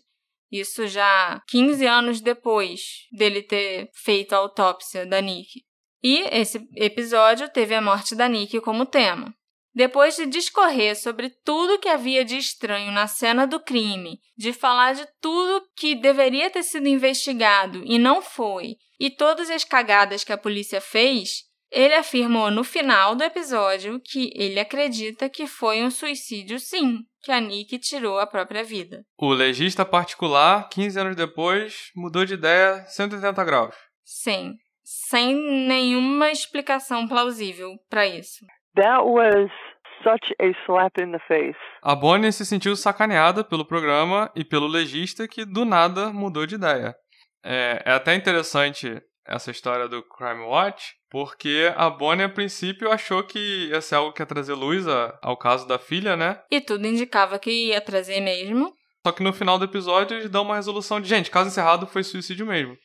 S2: Isso já 15 anos depois dele ter feito a autópsia da Nick. E esse episódio teve a morte da Nick como tema. Depois de discorrer sobre tudo que havia de estranho na cena do crime, de falar de tudo que deveria ter sido investigado e não foi, e todas as cagadas que a polícia fez, Ele afirmou no final do episódio que ele acredita que foi um suicídio, sim, que a Nick tirou a própria vida.
S1: O legista particular, 15 anos depois, mudou de ideia 180 graus.
S2: Sim, sem nenhuma explicação plausível para isso.
S3: That was such a slap in the face.
S1: A Bonnie se sentiu sacaneada pelo programa e pelo legista que do nada mudou de ideia. É, é até interessante essa história do Crime Watch, porque a Bonnie, a princípio, achou que ia ser algo que ia trazer luz a, ao caso da filha, né?
S2: E tudo indicava que ia trazer mesmo.
S1: Só que no final do episódio eles dão uma resolução de, gente, caso encerrado foi suicídio mesmo.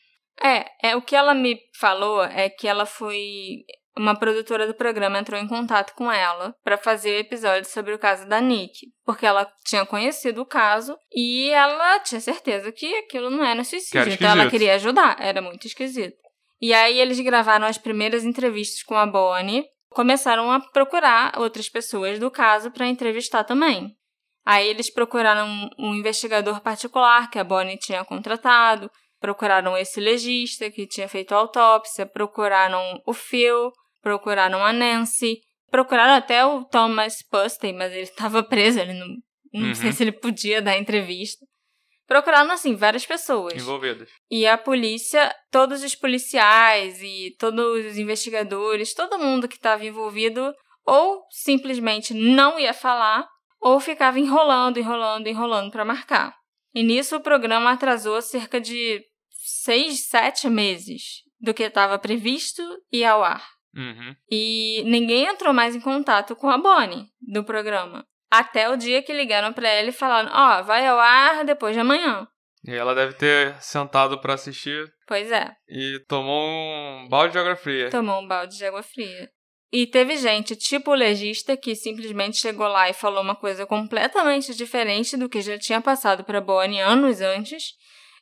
S2: É, é o que ela me falou é que ela foi uma produtora do programa entrou em contato com ela para fazer o episódio sobre o caso da Nick, porque ela tinha conhecido o caso e ela tinha certeza que aquilo não era suicídio, então ela queria ajudar, era muito esquisito. E aí eles gravaram as primeiras entrevistas com a Bonnie, começaram a procurar outras pessoas do caso para entrevistar também. Aí eles procuraram um investigador particular que a Bonnie tinha contratado, procuraram esse legista que tinha feito a autópsia, procuraram o Phil, procuraram a Nancy, procuraram até o Thomas Pustey, mas ele estava preso, ele não, não uhum. sei se ele podia dar entrevista. Procuraram, assim, várias pessoas.
S1: Envolvidas.
S2: E a polícia, todos os policiais e todos os investigadores, todo mundo que estava envolvido, ou simplesmente não ia falar, ou ficava enrolando, enrolando, enrolando para marcar. E nisso o programa atrasou cerca de seis, sete meses do que estava previsto e ao ar.
S1: Uhum.
S2: E ninguém entrou mais em contato com a Bonnie do programa. Até o dia que ligaram para ela e falaram: Ó, oh, vai ao ar depois de amanhã.
S1: E ela deve ter sentado para assistir.
S2: Pois é.
S1: E tomou um balde de água fria.
S2: Tomou um balde de água fria. E teve gente, tipo o legista, que simplesmente chegou lá e falou uma coisa completamente diferente do que já tinha passado para Bonnie anos antes.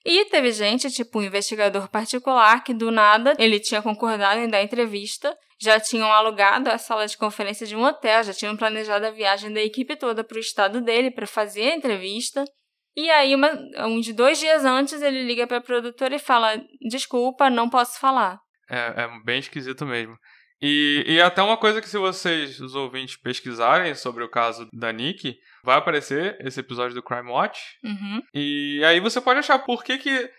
S2: E teve gente, tipo um investigador particular, que do nada ele tinha concordado em dar entrevista, já tinham alugado a sala de conferência de um hotel, já tinham planejado a viagem da equipe toda para o estado dele para fazer a entrevista. E aí, uma, uns dois dias antes, ele liga para a produtora e fala: Desculpa, não posso falar.
S1: É, é bem esquisito mesmo. E, e até uma coisa que se vocês, os ouvintes, pesquisarem sobre o caso da Nick, vai aparecer esse episódio do Crime Watch.
S2: Uhum.
S1: E aí você pode achar por que, que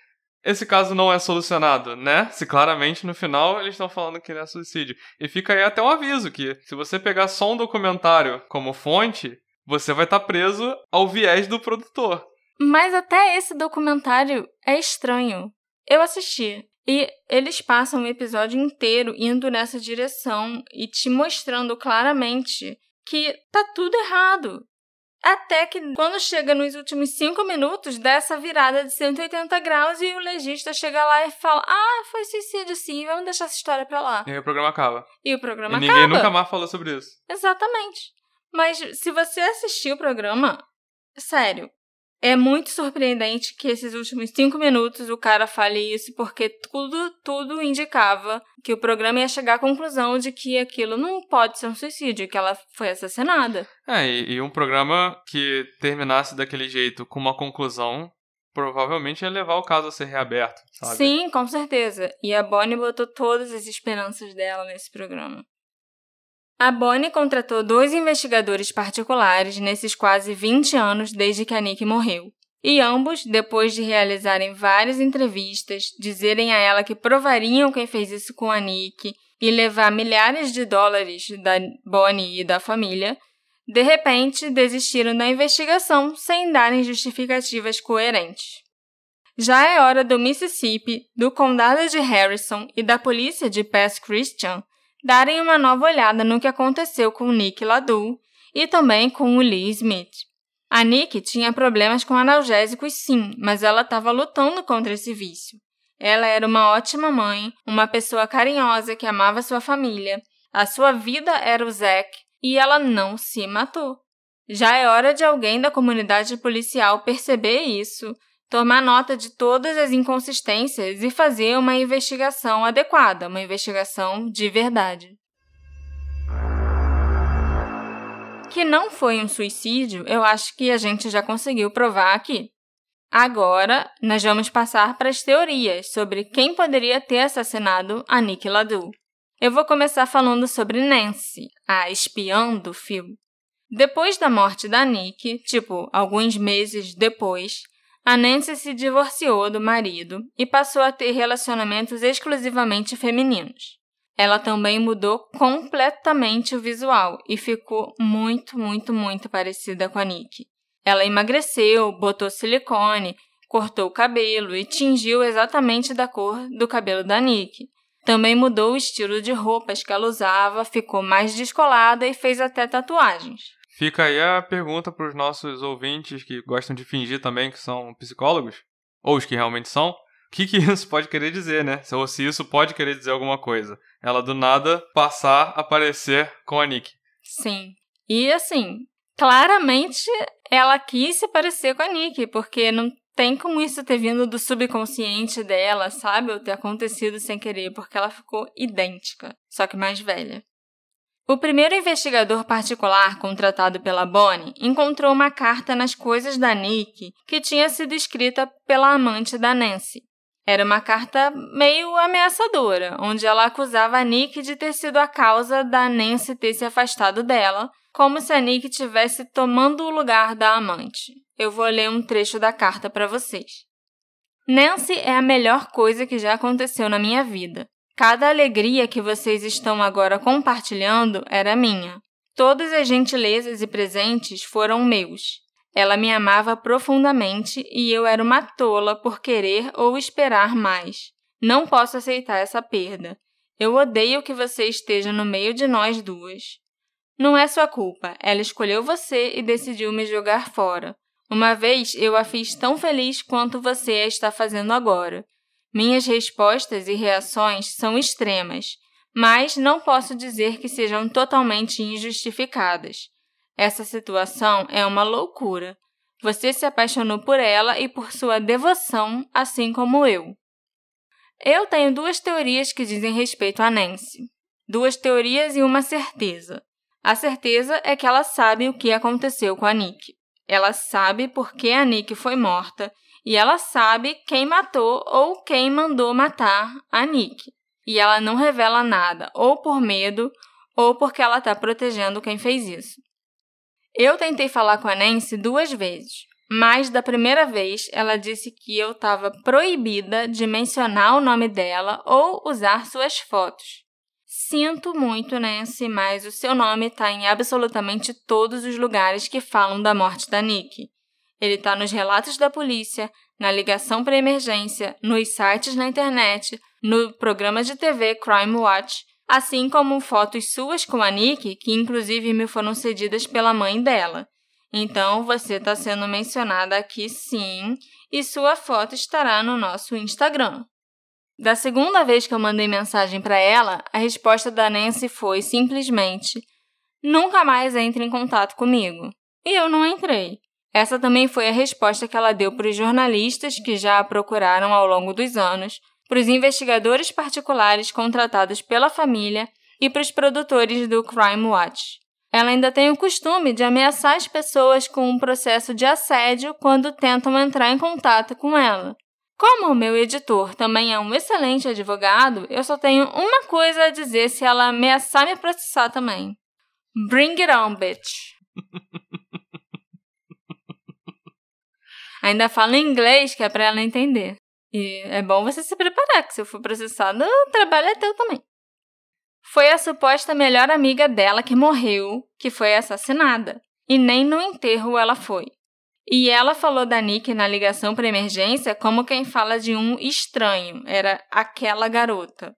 S1: esse caso não é solucionado, né? Se claramente no final eles estão falando que ele é suicídio. E fica aí até um aviso que se você pegar só um documentário como fonte, você vai estar tá preso ao viés do produtor.
S2: Mas até esse documentário é estranho. Eu assisti. E eles passam o episódio inteiro indo nessa direção e te mostrando claramente que tá tudo errado. Até que quando chega nos últimos cinco minutos, dá essa virada de 180 graus e o legista chega lá e fala: Ah, foi suicídio sim, vamos deixar essa história pra lá.
S1: E aí o programa acaba.
S2: E o programa
S1: e
S2: acaba.
S1: Ninguém nunca mais falou sobre isso.
S2: Exatamente. Mas se você assistiu o programa, sério, é muito surpreendente que esses últimos cinco minutos o cara fale isso, porque tudo, tudo indicava que o programa ia chegar à conclusão de que aquilo não pode ser um suicídio, que ela foi assassinada.
S1: É, e, e um programa que terminasse daquele jeito com uma conclusão provavelmente ia levar o caso a ser reaberto, sabe?
S2: Sim, com certeza. E a Bonnie botou todas as esperanças dela nesse programa. A Bonnie contratou dois investigadores particulares nesses quase 20 anos desde que a Nick morreu. E ambos, depois de realizarem várias entrevistas, dizerem a ela que provariam quem fez isso com a Nick e levar milhares de dólares da Bonnie e da família, de repente desistiram da investigação sem darem justificativas coerentes. Já é hora do Mississippi, do condado de Harrison e da polícia de Pass Christian darem uma nova olhada no que aconteceu com Nick Ladu e também com o Lee Smith. A Nick tinha problemas com analgésicos sim, mas ela estava lutando contra esse vício. Ela era uma ótima mãe, uma pessoa carinhosa que amava sua família, a sua vida era o Zack e ela não se matou. Já é hora de alguém da comunidade policial perceber isso, tomar nota de todas as inconsistências e fazer uma investigação adequada, uma investigação de verdade. Que não foi um suicídio, eu acho que a gente já conseguiu provar aqui. Agora, nós vamos passar para as teorias sobre quem poderia ter assassinado a Nick Ladu. Eu vou começar falando sobre Nancy, a espiã do Phil. Depois da morte da Nick, tipo, alguns meses depois, a Nancy se divorciou do marido e passou a ter relacionamentos exclusivamente femininos. Ela também mudou completamente o visual e ficou muito, muito, muito parecida com a Nick. Ela emagreceu, botou silicone, cortou o cabelo e tingiu exatamente da cor do cabelo da Nick. Também mudou o estilo de roupas que ela usava, ficou mais descolada e fez até tatuagens.
S1: Fica aí a pergunta para os nossos ouvintes que gostam de fingir também que são psicólogos, ou os que realmente são. O que, que isso pode querer dizer, né? Ou se isso pode querer dizer alguma coisa. Ela do nada passar a aparecer com a Nick.
S2: Sim. E assim, claramente ela quis se parecer com a Nick, porque não tem como isso ter vindo do subconsciente dela, sabe? Ou ter acontecido sem querer, porque ela ficou idêntica, só que mais velha. O primeiro investigador particular contratado pela Bonnie encontrou uma carta nas coisas da Nick que tinha sido escrita pela amante da Nancy. Era uma carta meio ameaçadora, onde ela acusava a Nick de ter sido a causa da Nancy ter se afastado dela, como se a Nick estivesse tomando o lugar da amante. Eu vou ler um trecho da carta para vocês. Nancy é a melhor coisa que já aconteceu na minha vida. Cada alegria que vocês estão agora compartilhando era minha. Todas as gentilezas e presentes foram meus. Ela me amava profundamente e eu era uma tola por querer ou esperar mais. Não posso aceitar essa perda. Eu odeio que você esteja no meio de nós duas. Não é sua culpa. Ela escolheu você e decidiu me jogar fora. Uma vez eu a fiz tão feliz quanto você a está fazendo agora. Minhas respostas e reações são extremas, mas não posso dizer que sejam totalmente injustificadas. Essa situação é uma loucura. Você se apaixonou por ela e por sua devoção, assim como eu. Eu tenho duas teorias que dizem respeito a Nancy. Duas teorias e uma certeza. A certeza é que ela sabe o que aconteceu com a Nick. Ela sabe por que a Nick foi morta e ela sabe quem matou ou quem mandou matar a Nick. E ela não revela nada, ou por medo, ou porque ela está protegendo quem fez isso. Eu tentei falar com a Nancy duas vezes, mas da primeira vez ela disse que eu estava proibida de mencionar o nome dela ou usar suas fotos. Sinto muito, Nancy, mas o seu nome está em absolutamente todos os lugares que falam da morte da Nick. Ele está nos relatos da polícia, na ligação para emergência, nos sites na internet, no programa de TV Crime Watch assim como fotos suas com a Nick, que inclusive me foram cedidas pela mãe dela. Então você está sendo mencionada aqui sim, e sua foto estará no nosso Instagram. Da segunda vez que eu mandei mensagem para ela, a resposta da Nancy foi simplesmente: nunca mais entre em contato comigo. E eu não entrei. Essa também foi a resposta que ela deu para os jornalistas que já a procuraram ao longo dos anos, para os investigadores particulares contratados pela família e para os produtores do Crime Watch. Ela ainda tem o costume de ameaçar as pessoas com um processo de assédio quando tentam entrar em contato com ela. Como o meu editor também é um excelente advogado, eu só tenho uma coisa a dizer se ela ameaçar me processar também. Bring it on, bitch. Ainda falo em inglês, que é para ela entender. E é bom você se preparar, que se eu for processado, o trabalho é teu também. Foi a suposta melhor amiga dela que morreu, que foi assassinada. E nem no enterro ela foi. E ela falou da Nick na ligação para emergência como quem fala de um estranho, era aquela garota.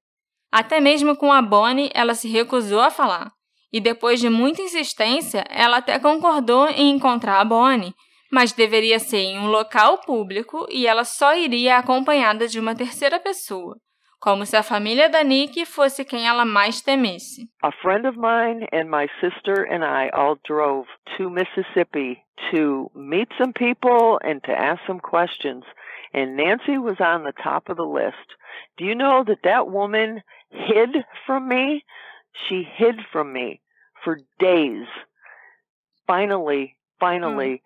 S2: Até mesmo com a Bonnie, ela se recusou a falar. E depois de muita insistência, ela até concordou em encontrar a Bonnie, mas deveria ser em um local público e ela só iria acompanhada de uma terceira pessoa, como se a família da Nick fosse quem ela mais temesse.
S3: A friend of mine and my sister and I all drove to Mississippi to meet some people and to ask some questions, and Nancy was on the top of the list. Do you know that that woman hid from me? She hid from me for days. Finally, finally, mm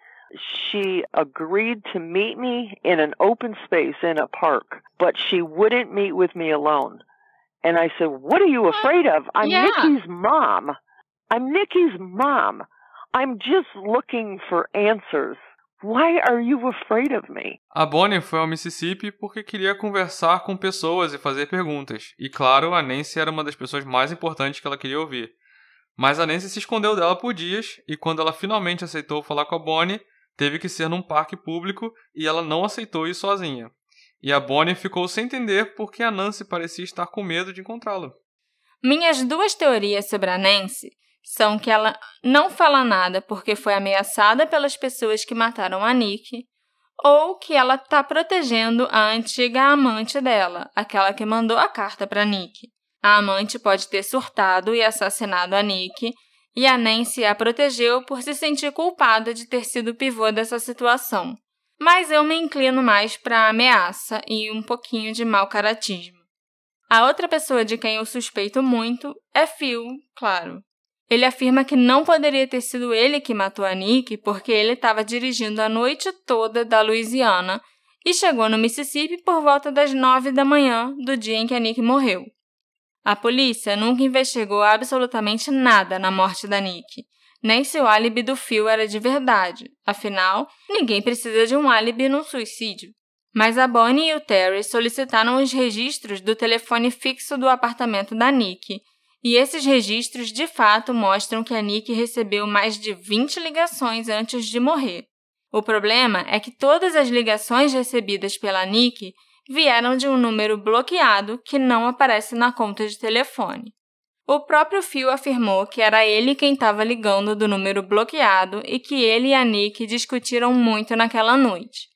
S3: she agreed to meet me in an open space in a park, but she wouldn't meet with me alone. And I said, What are you afraid of? I'm
S2: Yeah.
S3: Nikki's mom. I'm Nikki's mom. I'm just looking for answers. Why are you afraid of me?
S1: A Bonnie foi ao Mississippi porque queria conversar com pessoas e fazer perguntas. E claro, a Nancy era uma das pessoas mais importantes que ela queria ouvir. Mas a Nancy se escondeu dela por dias e quando ela finalmente aceitou falar com a Bonnie, teve que ser num parque público e ela não aceitou ir sozinha. E a Bonnie ficou sem entender porque a Nancy parecia estar com medo de encontrá-lo.
S2: Minhas duas teorias sobre a Nancy são que ela não fala nada porque foi ameaçada pelas pessoas que mataram a Nick, ou que ela está protegendo a antiga amante dela, aquela que mandou a carta para Nick. A amante pode ter surtado e assassinado a Nick, e a Nancy a protegeu por se sentir culpada de ter sido o pivô dessa situação. Mas eu me inclino mais para ameaça e um pouquinho de mau caratismo. A outra pessoa de quem eu suspeito muito é Phil, claro. Ele afirma que não poderia ter sido ele que matou a Nick porque ele estava dirigindo a noite toda da Louisiana e chegou no Mississippi por volta das nove da manhã do dia em que a Nick morreu. A polícia nunca investigou absolutamente nada na morte da Nick, nem se o álibi do Phil era de verdade. Afinal, ninguém precisa de um álibi num suicídio. Mas a Bonnie e o Terry solicitaram os registros do telefone fixo do apartamento da Nick, e esses registros de fato mostram que a Nick recebeu mais de 20 ligações antes de morrer. O problema é que todas as ligações recebidas pela Nick vieram de um número bloqueado que não aparece na conta de telefone. O próprio Phil afirmou que era ele quem estava ligando do número bloqueado e que ele e a Nick discutiram muito naquela noite.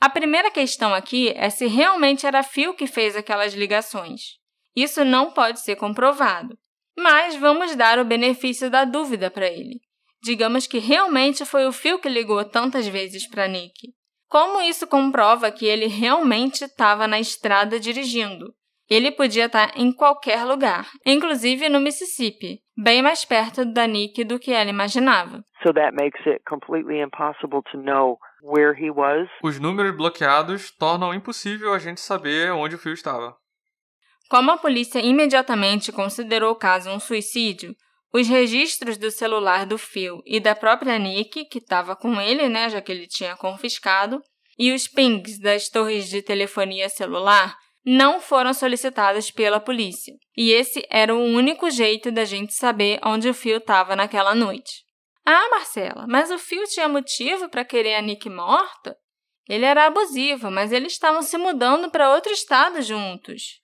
S2: A primeira questão aqui é se realmente era Phil que fez aquelas ligações. Isso não pode ser comprovado, mas vamos dar o benefício da dúvida para ele. Digamos que realmente foi o Phil que ligou tantas vezes para Nick. Como isso comprova que ele realmente estava na estrada dirigindo? Ele podia estar em qualquer lugar, inclusive no Mississippi, bem mais perto da Nick do que ela imaginava.
S3: So that makes it completely impossible to know where he was.
S1: Os números bloqueados tornam impossível a gente saber onde o Phil estava.
S2: Como a polícia imediatamente considerou o caso um suicídio, os registros do celular do Phil e da própria Nick, que estava com ele, né, já que ele tinha confiscado, e os pings das torres de telefonia celular não foram solicitados pela polícia. E esse era o único jeito da gente saber onde o Phil estava naquela noite. Ah, Marcela, mas o Phil tinha motivo para querer a Nick morta? Ele era abusivo, mas eles estavam se mudando para outro estado juntos.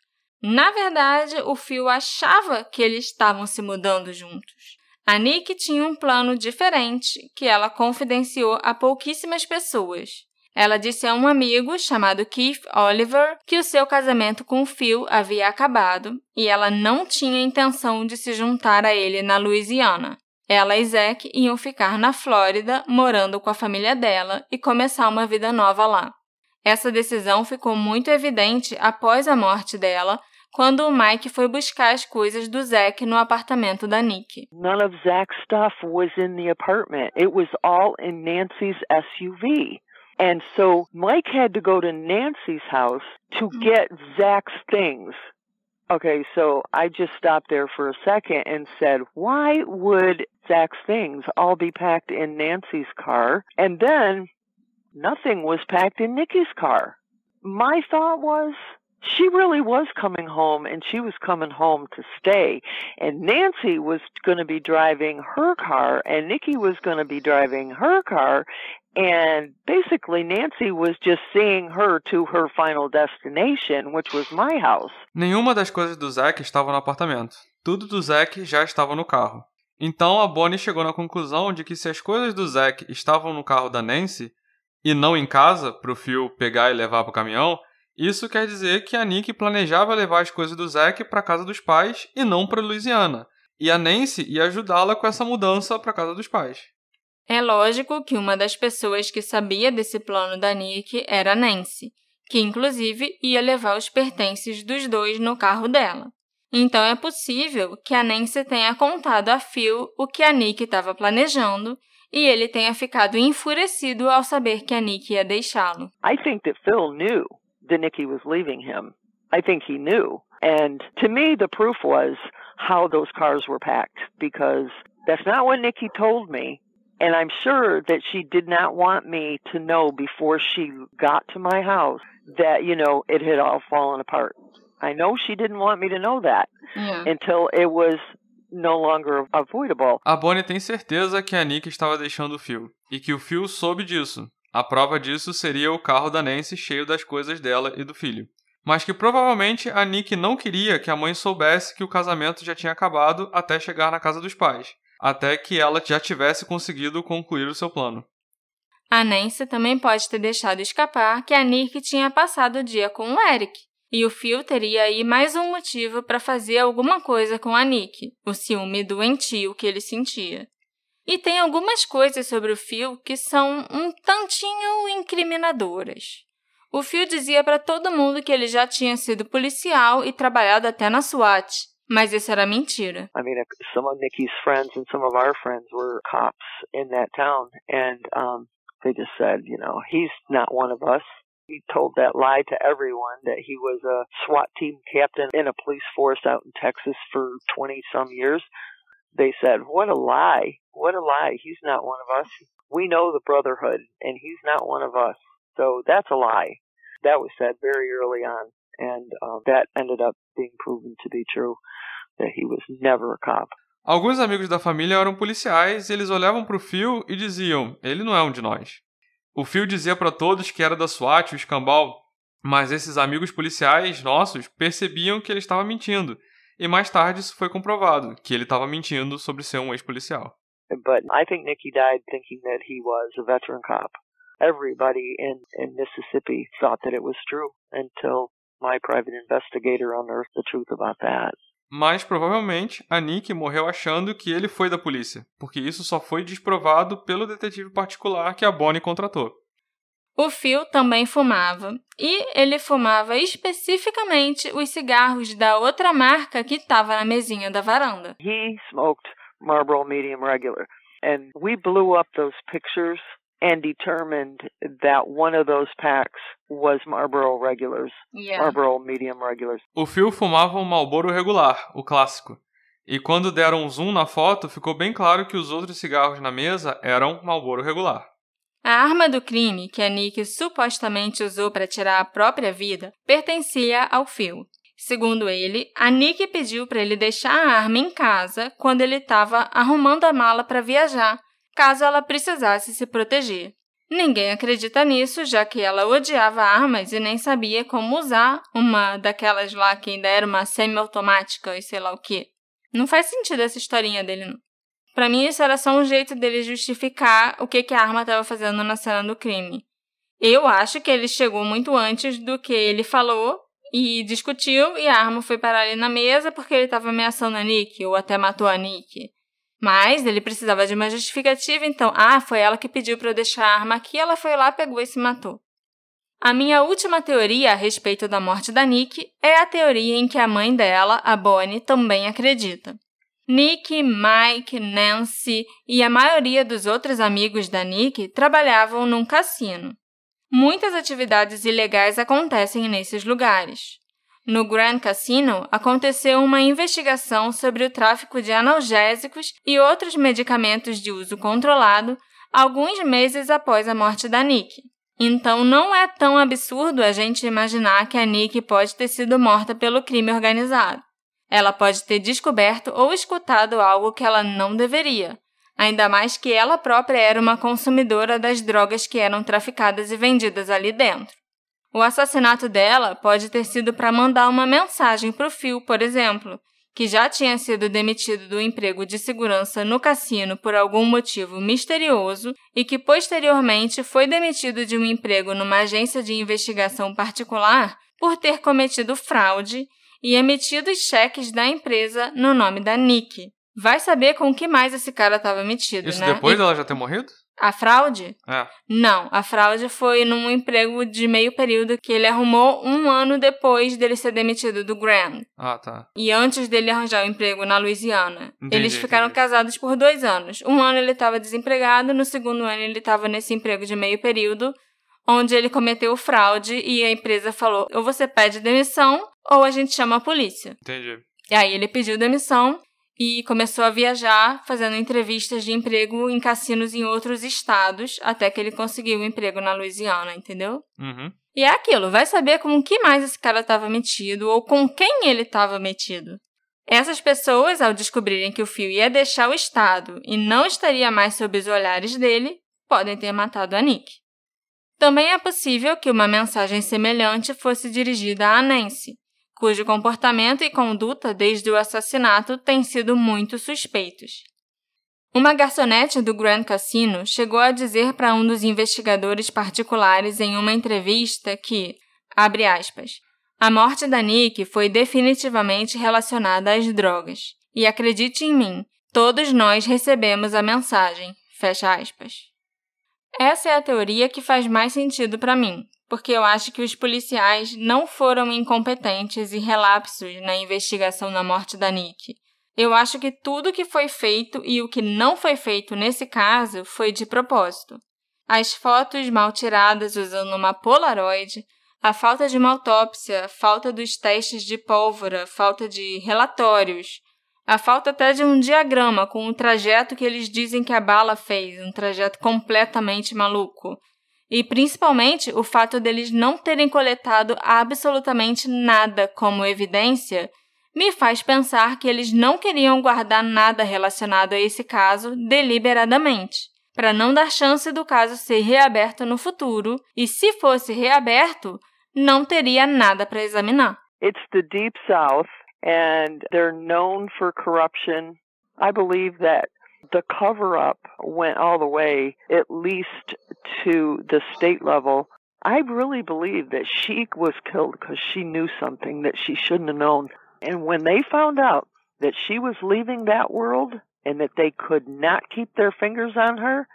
S2: Na verdade, o Phil achava que eles estavam se mudando juntos. A Nick tinha um plano diferente que ela confidenciou a pouquíssimas pessoas. Ela disse a um amigo chamado Keith Oliver que o seu casamento com o Phil havia acabado e ela não tinha intenção de se juntar a ele na Louisiana. Ela e Zack iam ficar na Flórida, morando com a família dela e começar uma vida nova lá. Essa decisão ficou muito evidente após a morte dela, quando o Mike foi buscar as coisas do Zack no apartamento da Nick.
S3: None of Zach's stuff was in the apartment. It was all in Nancy's SUV. And so Mike had to go to Nancy's house to mm-hmm. get Zach's things. Okay, so I just stopped there for a second and said, why would Zach's things all be packed in Nancy's car? And then nothing was packed in Nikki's car. My thought was, she really was coming home and she was coming home to stay. And Nancy was going to be driving her car and Nikki was going to be driving her car. And basically, Nancy was just seeing her to her final destination, which was my house.
S1: Nenhuma das coisas do Zack estava no apartamento. Tudo do Zack já estava no carro. Então a Bonnie chegou na conclusão de que se as coisas do Zack estavam no carro da Nancy e não em casa para o Phil pegar e levar para o caminhão, isso quer dizer que a Nick planejava levar as coisas do Zack para casa dos pais e não para Louisiana. E a Nancy ia ajudá-la com essa mudança para casa dos pais.
S2: É lógico que uma das pessoas que sabia desse plano da Nick era a Nancy, que inclusive ia levar os pertences dos dois no carro dela. Então é possível que a Nancy tenha contado a Phil o que a Nick estava planejando e ele tenha ficado enfurecido ao saber que a Nick ia deixá-lo.
S3: I think that Phil knew that Nikki was leaving him. I think he knew. And to me, the proof was how those cars were packed because that's not what Nikki told me. And I'm sure that she did not want me to know before she got to my house that, you know, it had all fallen apart. I know she didn't want me to know that
S2: Yeah.
S3: until it was no longer avoidable.
S1: A Bonnie tem certeza que a Nick estava deixando o Phil e que o Phil soube disso. A prova disso seria o carro da Nancy cheio das coisas dela e do filho. Mas que provavelmente a Nick não queria que a mãe soubesse que o casamento já tinha acabado até chegar na casa dos pais, até que ela já tivesse conseguido concluir o seu plano.
S2: A Nancy também pode ter deixado escapar que a Nick tinha passado o dia com o Eric. E o Phil teria aí mais um motivo para fazer alguma coisa com a Nick, o ciúme doentio que ele sentia. E tem algumas coisas sobre o Phil que são um tantinho incriminadoras. O Phil dizia para todo mundo que ele já tinha sido policial e trabalhado até na SWAT, mas isso era mentira.
S3: I mean, some of Nikki's friends and some of our friends were cops in that town, and um, they just said, you know, he's not one of us. He told that lie to everyone that he was a SWAT team captain in a police force out in Texas for 20 some years. They said, What a lie. What a lie. He's not one of us. We know the Brotherhood, and he's not one of us. So that's a lie. That was said very early on, and um, that ended up being proven to be true that he was never a cop.
S1: Alguns amigos da família eram policiais e eles olhavam para o Phil e diziam: ele não é um de nós. O Phil dizia para todos que era da SWAT, o escambau, mas esses amigos policiais nossos percebiam que ele estava mentindo. E mais tarde isso foi comprovado, que ele estava mentindo sobre ser um ex-policial.
S3: But I think Nicky died thinking that he was a veteran cop. Everybody in, in Mississippi thought that it was true until my private investigator unearthed the truth about that.
S1: Mas provavelmente a Nick morreu achando que ele foi da polícia, porque isso só foi desprovado pelo detetive particular que a Bonnie contratou.
S2: O Phil também fumava, e ele fumava especificamente os cigarros da outra marca que estava na mesinha da varanda.
S3: He smoked Marlboro Medium Regular, and we blew up those pictures and determined that one of those packs was Marlboro Regulars, Marlboro Medium Regulars.
S1: O Phil fumava um Marlboro regular, o clássico. E quando deram um zoom na foto, ficou bem claro que os outros cigarros na mesa eram Marlboro regular.
S2: A arma do crime que a Nick supostamente usou para tirar a própria vida pertencia ao Phil. Segundo ele, a Nick pediu para ele deixar a arma em casa quando ele estava arrumando a mala para viajar, caso ela precisasse se proteger. Ninguém acredita nisso, já que ela odiava armas e nem sabia como usar uma daquelas lá que ainda era uma semiautomática e sei lá o que. Não faz sentido essa historinha dele, não. Mim, isso era só um jeito dele justificar o que, que a arma estava fazendo na cena do crime. Eu acho que ele chegou muito antes do que ele falou e discutiu, e a arma foi parar ali na mesa porque ele estava ameaçando a Nick, ou até matou a Nick. Mas ele precisava de uma justificativa, então, ah, foi ela que pediu para eu deixar a arma aqui, ela foi lá, pegou e se matou. A minha última teoria a respeito da morte da Nick é a teoria em que a mãe dela, a Bonnie, também acredita. Nick, Mike, Nancy e a maioria dos outros amigos da Nick trabalhavam num cassino. Muitas atividades ilegais acontecem nesses lugares. No Grand Casino, aconteceu uma investigação sobre o tráfico de analgésicos e outros medicamentos de uso controlado alguns meses após a morte da Nick. Então, não é tão absurdo a gente imaginar que a Nick pode ter sido morta pelo crime organizado. Ela pode ter descoberto ou escutado algo que ela não deveria, ainda mais que ela própria era uma consumidora das drogas que eram traficadas e vendidas ali dentro. O assassinato dela pode ter sido para mandar uma mensagem para o Phil, por exemplo, que já tinha sido demitido do emprego de segurança no cassino por algum motivo misterioso e que posteriormente foi demitido de um emprego numa agência de investigação particular por ter cometido fraude e emitido cheques da empresa no nome da Nick. Vai saber com o que mais esse cara estava metido,
S1: Isso
S2: né?
S1: depois
S2: E
S1: dela já ter morrido?
S2: a fraude?
S1: É.
S2: Não, a fraude foi num emprego de meio período que ele arrumou um ano depois dele ser demitido do Grand.
S1: Ah, tá.
S2: E antes dele arranjar o um emprego na Louisiana.
S1: Entendi,
S2: Eles ficaram
S1: entendi.
S2: casados por dois anos. Um ano ele estava desempregado, no segundo ano ele estava nesse emprego de meio período, onde ele cometeu fraude e a empresa falou: ou você pede demissão ou a gente chama a polícia.
S1: Entendi.
S2: E aí ele pediu demissão e começou a viajar fazendo entrevistas de emprego em cassinos em outros estados até que ele conseguiu um emprego na Louisiana, entendeu?
S1: Uhum.
S2: E é aquilo, vai saber com que mais esse cara estava metido ou com quem ele estava metido. Essas pessoas, ao descobrirem que o Phil ia deixar o estado e não estaria mais sob os olhares dele, podem ter matado a Nick. Também é possível que uma mensagem semelhante fosse dirigida a Nancy, cujo comportamento e conduta desde o assassinato têm sido muito suspeitos. Uma garçonete do Grand Cassino chegou a dizer para um dos investigadores particulares em uma entrevista que, abre aspas, a morte da Nick foi definitivamente relacionada às drogas. E acredite em mim, todos nós recebemos a mensagem. Fecha aspas. Essa é a teoria que faz mais sentido para mim, porque eu acho que os policiais não foram incompetentes e relapsos na investigação da morte da Nick. Eu acho que tudo que foi feito e o que não foi feito nesse caso foi de propósito. As fotos mal tiradas usando uma Polaroid, a falta de uma autópsia, a falta dos testes de pólvora, falta de relatórios, a falta até de um diagrama com o trajeto que eles dizem que a bala fez, um trajeto completamente maluco. E principalmente o fato deles não terem coletado absolutamente nada como evidência me faz pensar que eles não queriam guardar nada relacionado a esse caso deliberadamente, para não dar chance do caso ser reaberto no futuro, e se fosse reaberto, não teria nada para examinar.
S3: It's the Deep South and they're known for corruption. I believe that the cover up went all the way, at least to the state level. I really believe that she was killed because she knew something that she shouldn't have known. And when they found out that she was leaving that world and that they could not keep their fingers on her,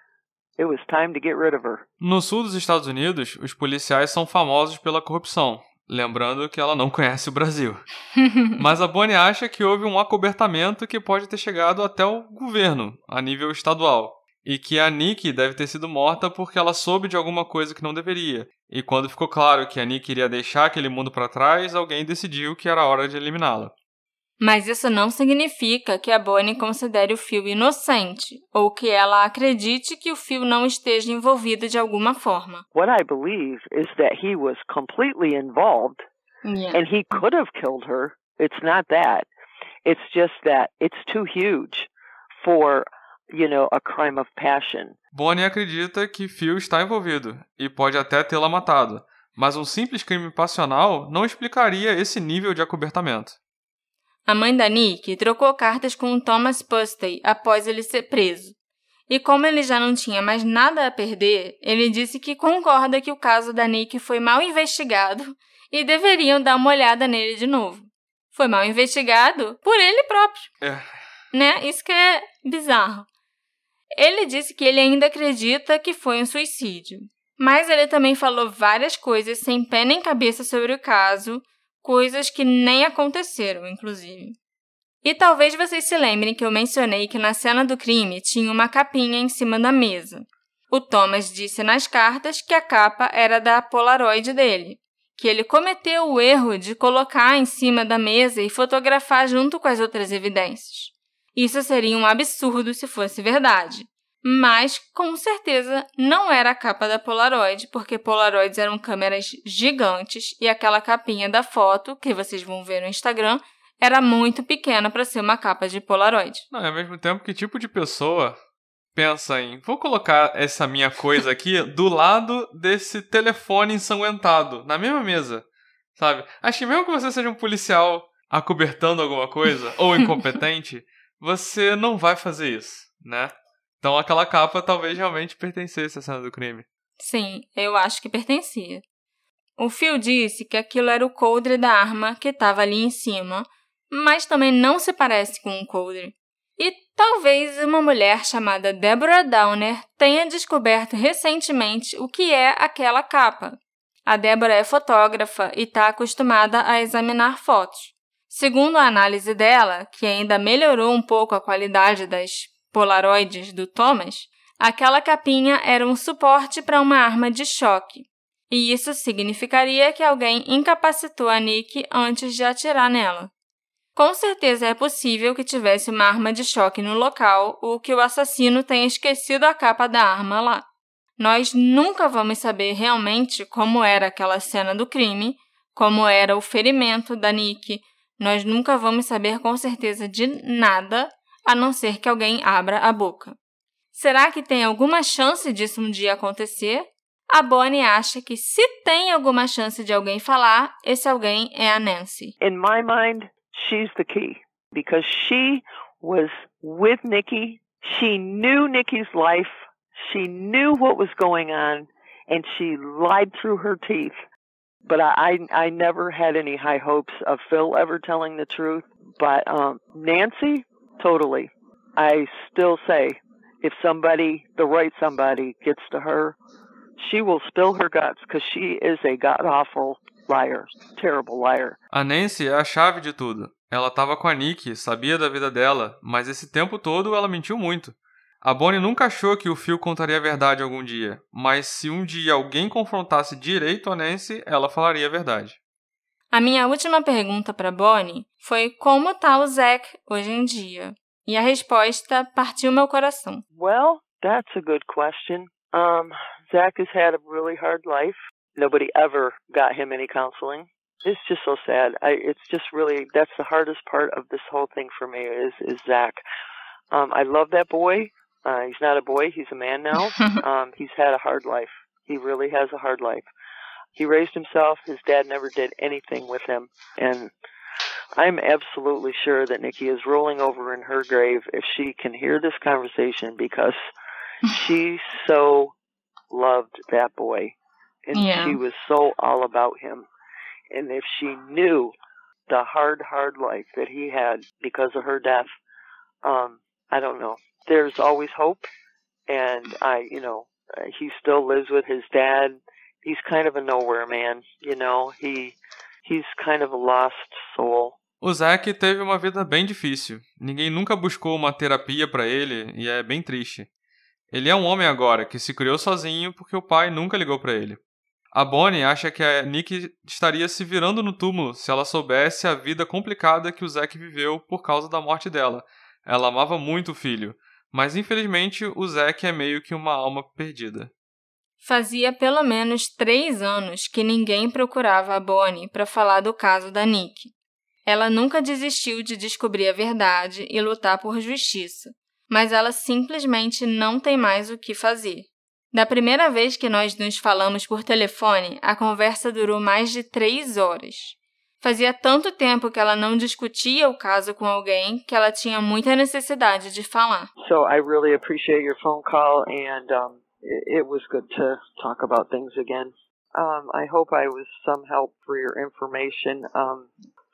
S3: it was time to get rid of her.
S1: No sul dos Estados Unidos, os policiais são famosos pela corrupção. Lembrando que ela não conhece o Brasil. Mas a Bonnie acha que houve um acobertamento que pode ter chegado até o governo, a nível estadual. E que a Nick deve ter sido morta porque ela soube de alguma coisa que não deveria. E quando ficou claro que a Nick iria deixar aquele mundo para trás, alguém decidiu que era hora de eliminá-la.
S2: Mas isso não significa que a Bonnie considere o Phil inocente ou que ela acredite que o Phil não esteja envolvido de alguma forma.
S3: What I believe is that he was completely involved
S2: Yeah.
S3: and he could have killed her. It's not that. It's just that it's too huge for, you know, a crime of passion.
S1: Bonnie acredita que Phil está envolvido e pode até tê-la matado, mas um simples crime passional não explicaria esse nível de acobertamento.
S2: A mãe da Nick trocou cartas com o Thomas Pustey após ele ser preso. E como ele já não tinha mais nada a perder, ele disse que concorda que o caso da Nick foi mal investigado e deveriam dar uma olhada nele de novo. Foi mal investigado por ele próprio.
S1: É.
S2: Né? Isso que é bizarro. Ele disse que ele ainda acredita que foi um suicídio. Mas ele também falou várias coisas sem pé nem cabeça sobre o caso, coisas que nem aconteceram, inclusive. E talvez vocês se lembrem que eu mencionei que na cena do crime tinha uma capinha em cima da mesa. O Thomas disse nas cartas que a capa era da Polaroid dele, que ele cometeu o erro de colocar em cima da mesa e fotografar junto com as outras evidências. Isso seria um absurdo se fosse verdade. Mas, com certeza, não era a capa da Polaroid, porque Polaroids eram câmeras gigantes e aquela capinha da foto, que vocês vão ver no Instagram, era muito pequena para ser uma capa de Polaroid.
S1: Não, ao mesmo tempo, que tipo de pessoa pensa em vou colocar essa minha coisa aqui do lado desse telefone ensanguentado, na mesma mesa, sabe? Acho que mesmo que você seja um policial acobertando alguma coisa, ou incompetente, você não vai fazer isso, né? Então aquela capa talvez realmente pertencesse à cena do crime.
S2: Sim, eu acho que pertencia. O Phil disse que aquilo era o coldre da arma que estava ali em cima, mas também não se parece com um coldre. E talvez uma mulher chamada Deborah Downer tenha descoberto recentemente o que é aquela capa. A Deborah é fotógrafa e está acostumada a examinar fotos. Segundo a análise dela, que ainda melhorou um pouco a qualidade das Polaroids do Thomas, aquela capinha era um suporte para uma arma de choque. e isso significaria que alguém incapacitou a Nick antes de atirar nela. Com certeza é possível que tivesse uma arma de choque no local ou que o assassino tenha esquecido a capa da arma lá. Nós nunca vamos saber realmente como era aquela cena do crime, como era o ferimento da Nick. Nós nunca vamos saber com certeza de nada, a não ser que alguém abra a boca. Será que tem alguma chance disso um dia acontecer? A Bonnie acha que se tem alguma chance de alguém falar, esse alguém é a Nancy.
S3: In my mind, she's the key because she was with Nikki. She knew Nikki's life. She knew what was going on and she lied through her teeth. But I, I never had any high hopes of Phil ever telling the truth. But um, Nancy, totally. I still say if somebody, the right somebody, gets to her, she will spill her guts because she is a god awful liar, terrible liar.
S1: A Nancy é a chave de tudo. Ela estava com a Nick, sabia da vida dela, mas esse tempo todo ela mentiu muito. A Bonnie nunca achou que o Phil contaria a verdade algum dia, mas se um dia alguém confrontasse direito a Nancy, ela falaria a verdade.
S2: A minha última pergunta para Bonnie foi como tá o Zack hoje em dia. E a resposta partiu meu coração.
S3: Well, that's a good question. Um, Zach has had a really hard life. Nobody ever got him any counseling. It's just so sad. I, it's just really that's the hardest part of this whole thing for me is is Zach. Um, I love that boy. Uh, he's not a boy; he's a man now. um, he's had a hard life. He really has a hard life. He raised himself. His dad never did anything with him, and I'm absolutely sure that Nikki is rolling over in her grave if she can hear this conversation because she so loved that boy, and
S2: Yeah.
S3: she was so all about him. And if she knew the hard, hard life that he had because of her death, um, I don't know. There's always hope, and I, you know, he still lives with his dad. He's kind of a nowhere man, you know. He he's kind of a lost soul.
S1: O Zack teve uma vida bem difícil. Ninguém nunca buscou uma terapia para ele e é bem triste. Ele é um homem agora que se criou sozinho porque o pai nunca ligou para ele. A Bonnie acha que a Nick estaria se virando no túmulo se ela soubesse a vida complicada que o Zack viveu por causa da morte dela. Ela amava muito o filho, mas infelizmente o Zack é meio que uma alma perdida.
S2: Fazia pelo menos três anos que ninguém procurava a Bonnie para falar do caso da Nick. Ela nunca desistiu de descobrir a verdade e lutar por justiça, mas ela simplesmente não tem mais o que fazer. Da primeira vez que nós nos falamos por telefone, a conversa durou mais de três horas. Fazia tanto tempo que ela não discutia o caso com alguém que ela tinha muita necessidade de falar.
S3: So I really appreciate your phone call, and um, it, was good to talk about things again. Um, I hope I was some help for your information, um,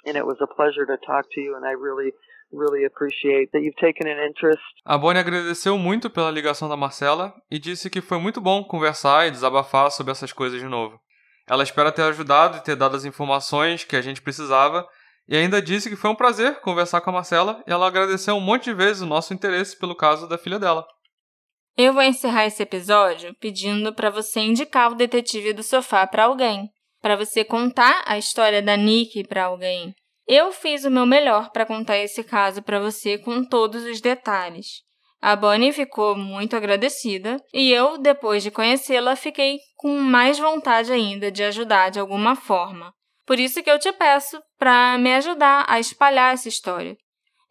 S3: and it was a pleasure to talk to you. And I really, really appreciate that you've taken an interest.
S1: A Bonnie agradeceu muito pela ligação da Marcela e disse que foi muito bom conversar e desabafar sobre essas coisas de novo. Ela espera ter ajudado e ter dado as informações que a gente precisava e ainda disse que foi um prazer conversar com a Marcela e ela agradeceu um monte de vezes o nosso interesse pelo caso da filha dela.
S2: Eu vou encerrar esse episódio pedindo para você indicar o detetive do sofá para alguém, para você contar a história da Nick para alguém. Eu fiz o meu melhor para contar esse caso para você com todos os detalhes. A Bonnie ficou muito agradecida e eu, depois de conhecê-la, fiquei com mais vontade ainda de ajudar de alguma forma. Por isso que eu te peço para me ajudar a espalhar essa história.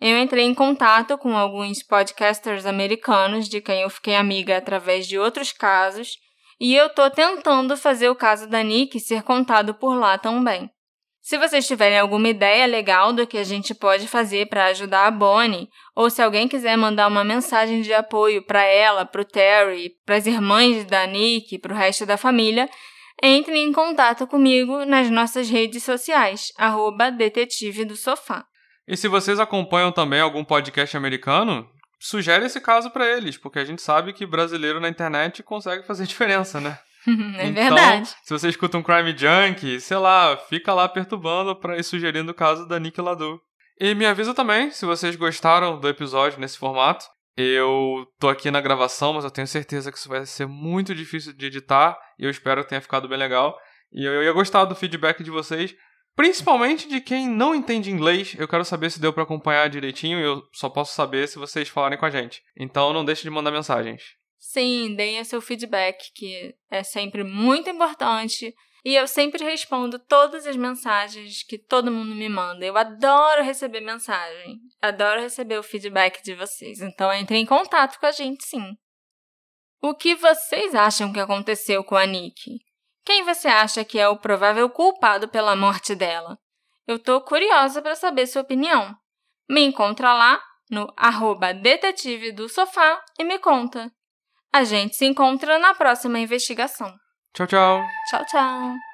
S2: Eu entrei em contato com alguns podcasters americanos de quem eu fiquei amiga através de outros casos, e eu tô tentando fazer o caso da Nick ser contado por lá também. Se vocês tiverem alguma ideia legal do que a gente pode fazer para ajudar a Bonnie, ou se alguém quiser mandar uma mensagem de apoio para ela, para o Terry, para as irmãs da Nick, para o resto da família, entre em contato comigo nas nossas redes sociais, arroba detetive do sofá.
S1: E se vocês acompanham também algum podcast americano, sugere esse caso para eles, porque a gente sabe que brasileiro na internet consegue fazer diferença, né?
S2: é
S1: então,
S2: verdade.
S1: Se você escuta um Crime Junk, sei lá, fica lá perturbando pra, e sugerindo o caso da Nick Ladu. E me avisa também se vocês gostaram do episódio nesse formato. Eu tô aqui na gravação, mas eu tenho certeza que isso vai ser muito difícil de editar e eu espero que tenha ficado bem legal. E eu ia gostar do feedback de vocês, principalmente de quem não entende inglês. Eu quero saber se deu para acompanhar direitinho e eu só posso saber se vocês falarem com a gente. Então não deixe de mandar mensagens.
S2: Sim, deem o seu feedback, que é sempre muito importante. E eu sempre respondo todas as mensagens que todo mundo me manda. Eu adoro receber mensagem. Adoro receber o feedback de vocês. Então entre em contato com a gente sim. O que vocês acham que aconteceu com a Nick? Quem você acha que é o provável culpado pela morte dela? Eu tô curiosa para saber sua opinião. Me encontra lá no arroba detetive do sofá e me conta. A gente se encontra na próxima investigação.
S1: Tchau, tchau.
S2: Tchau, tchau.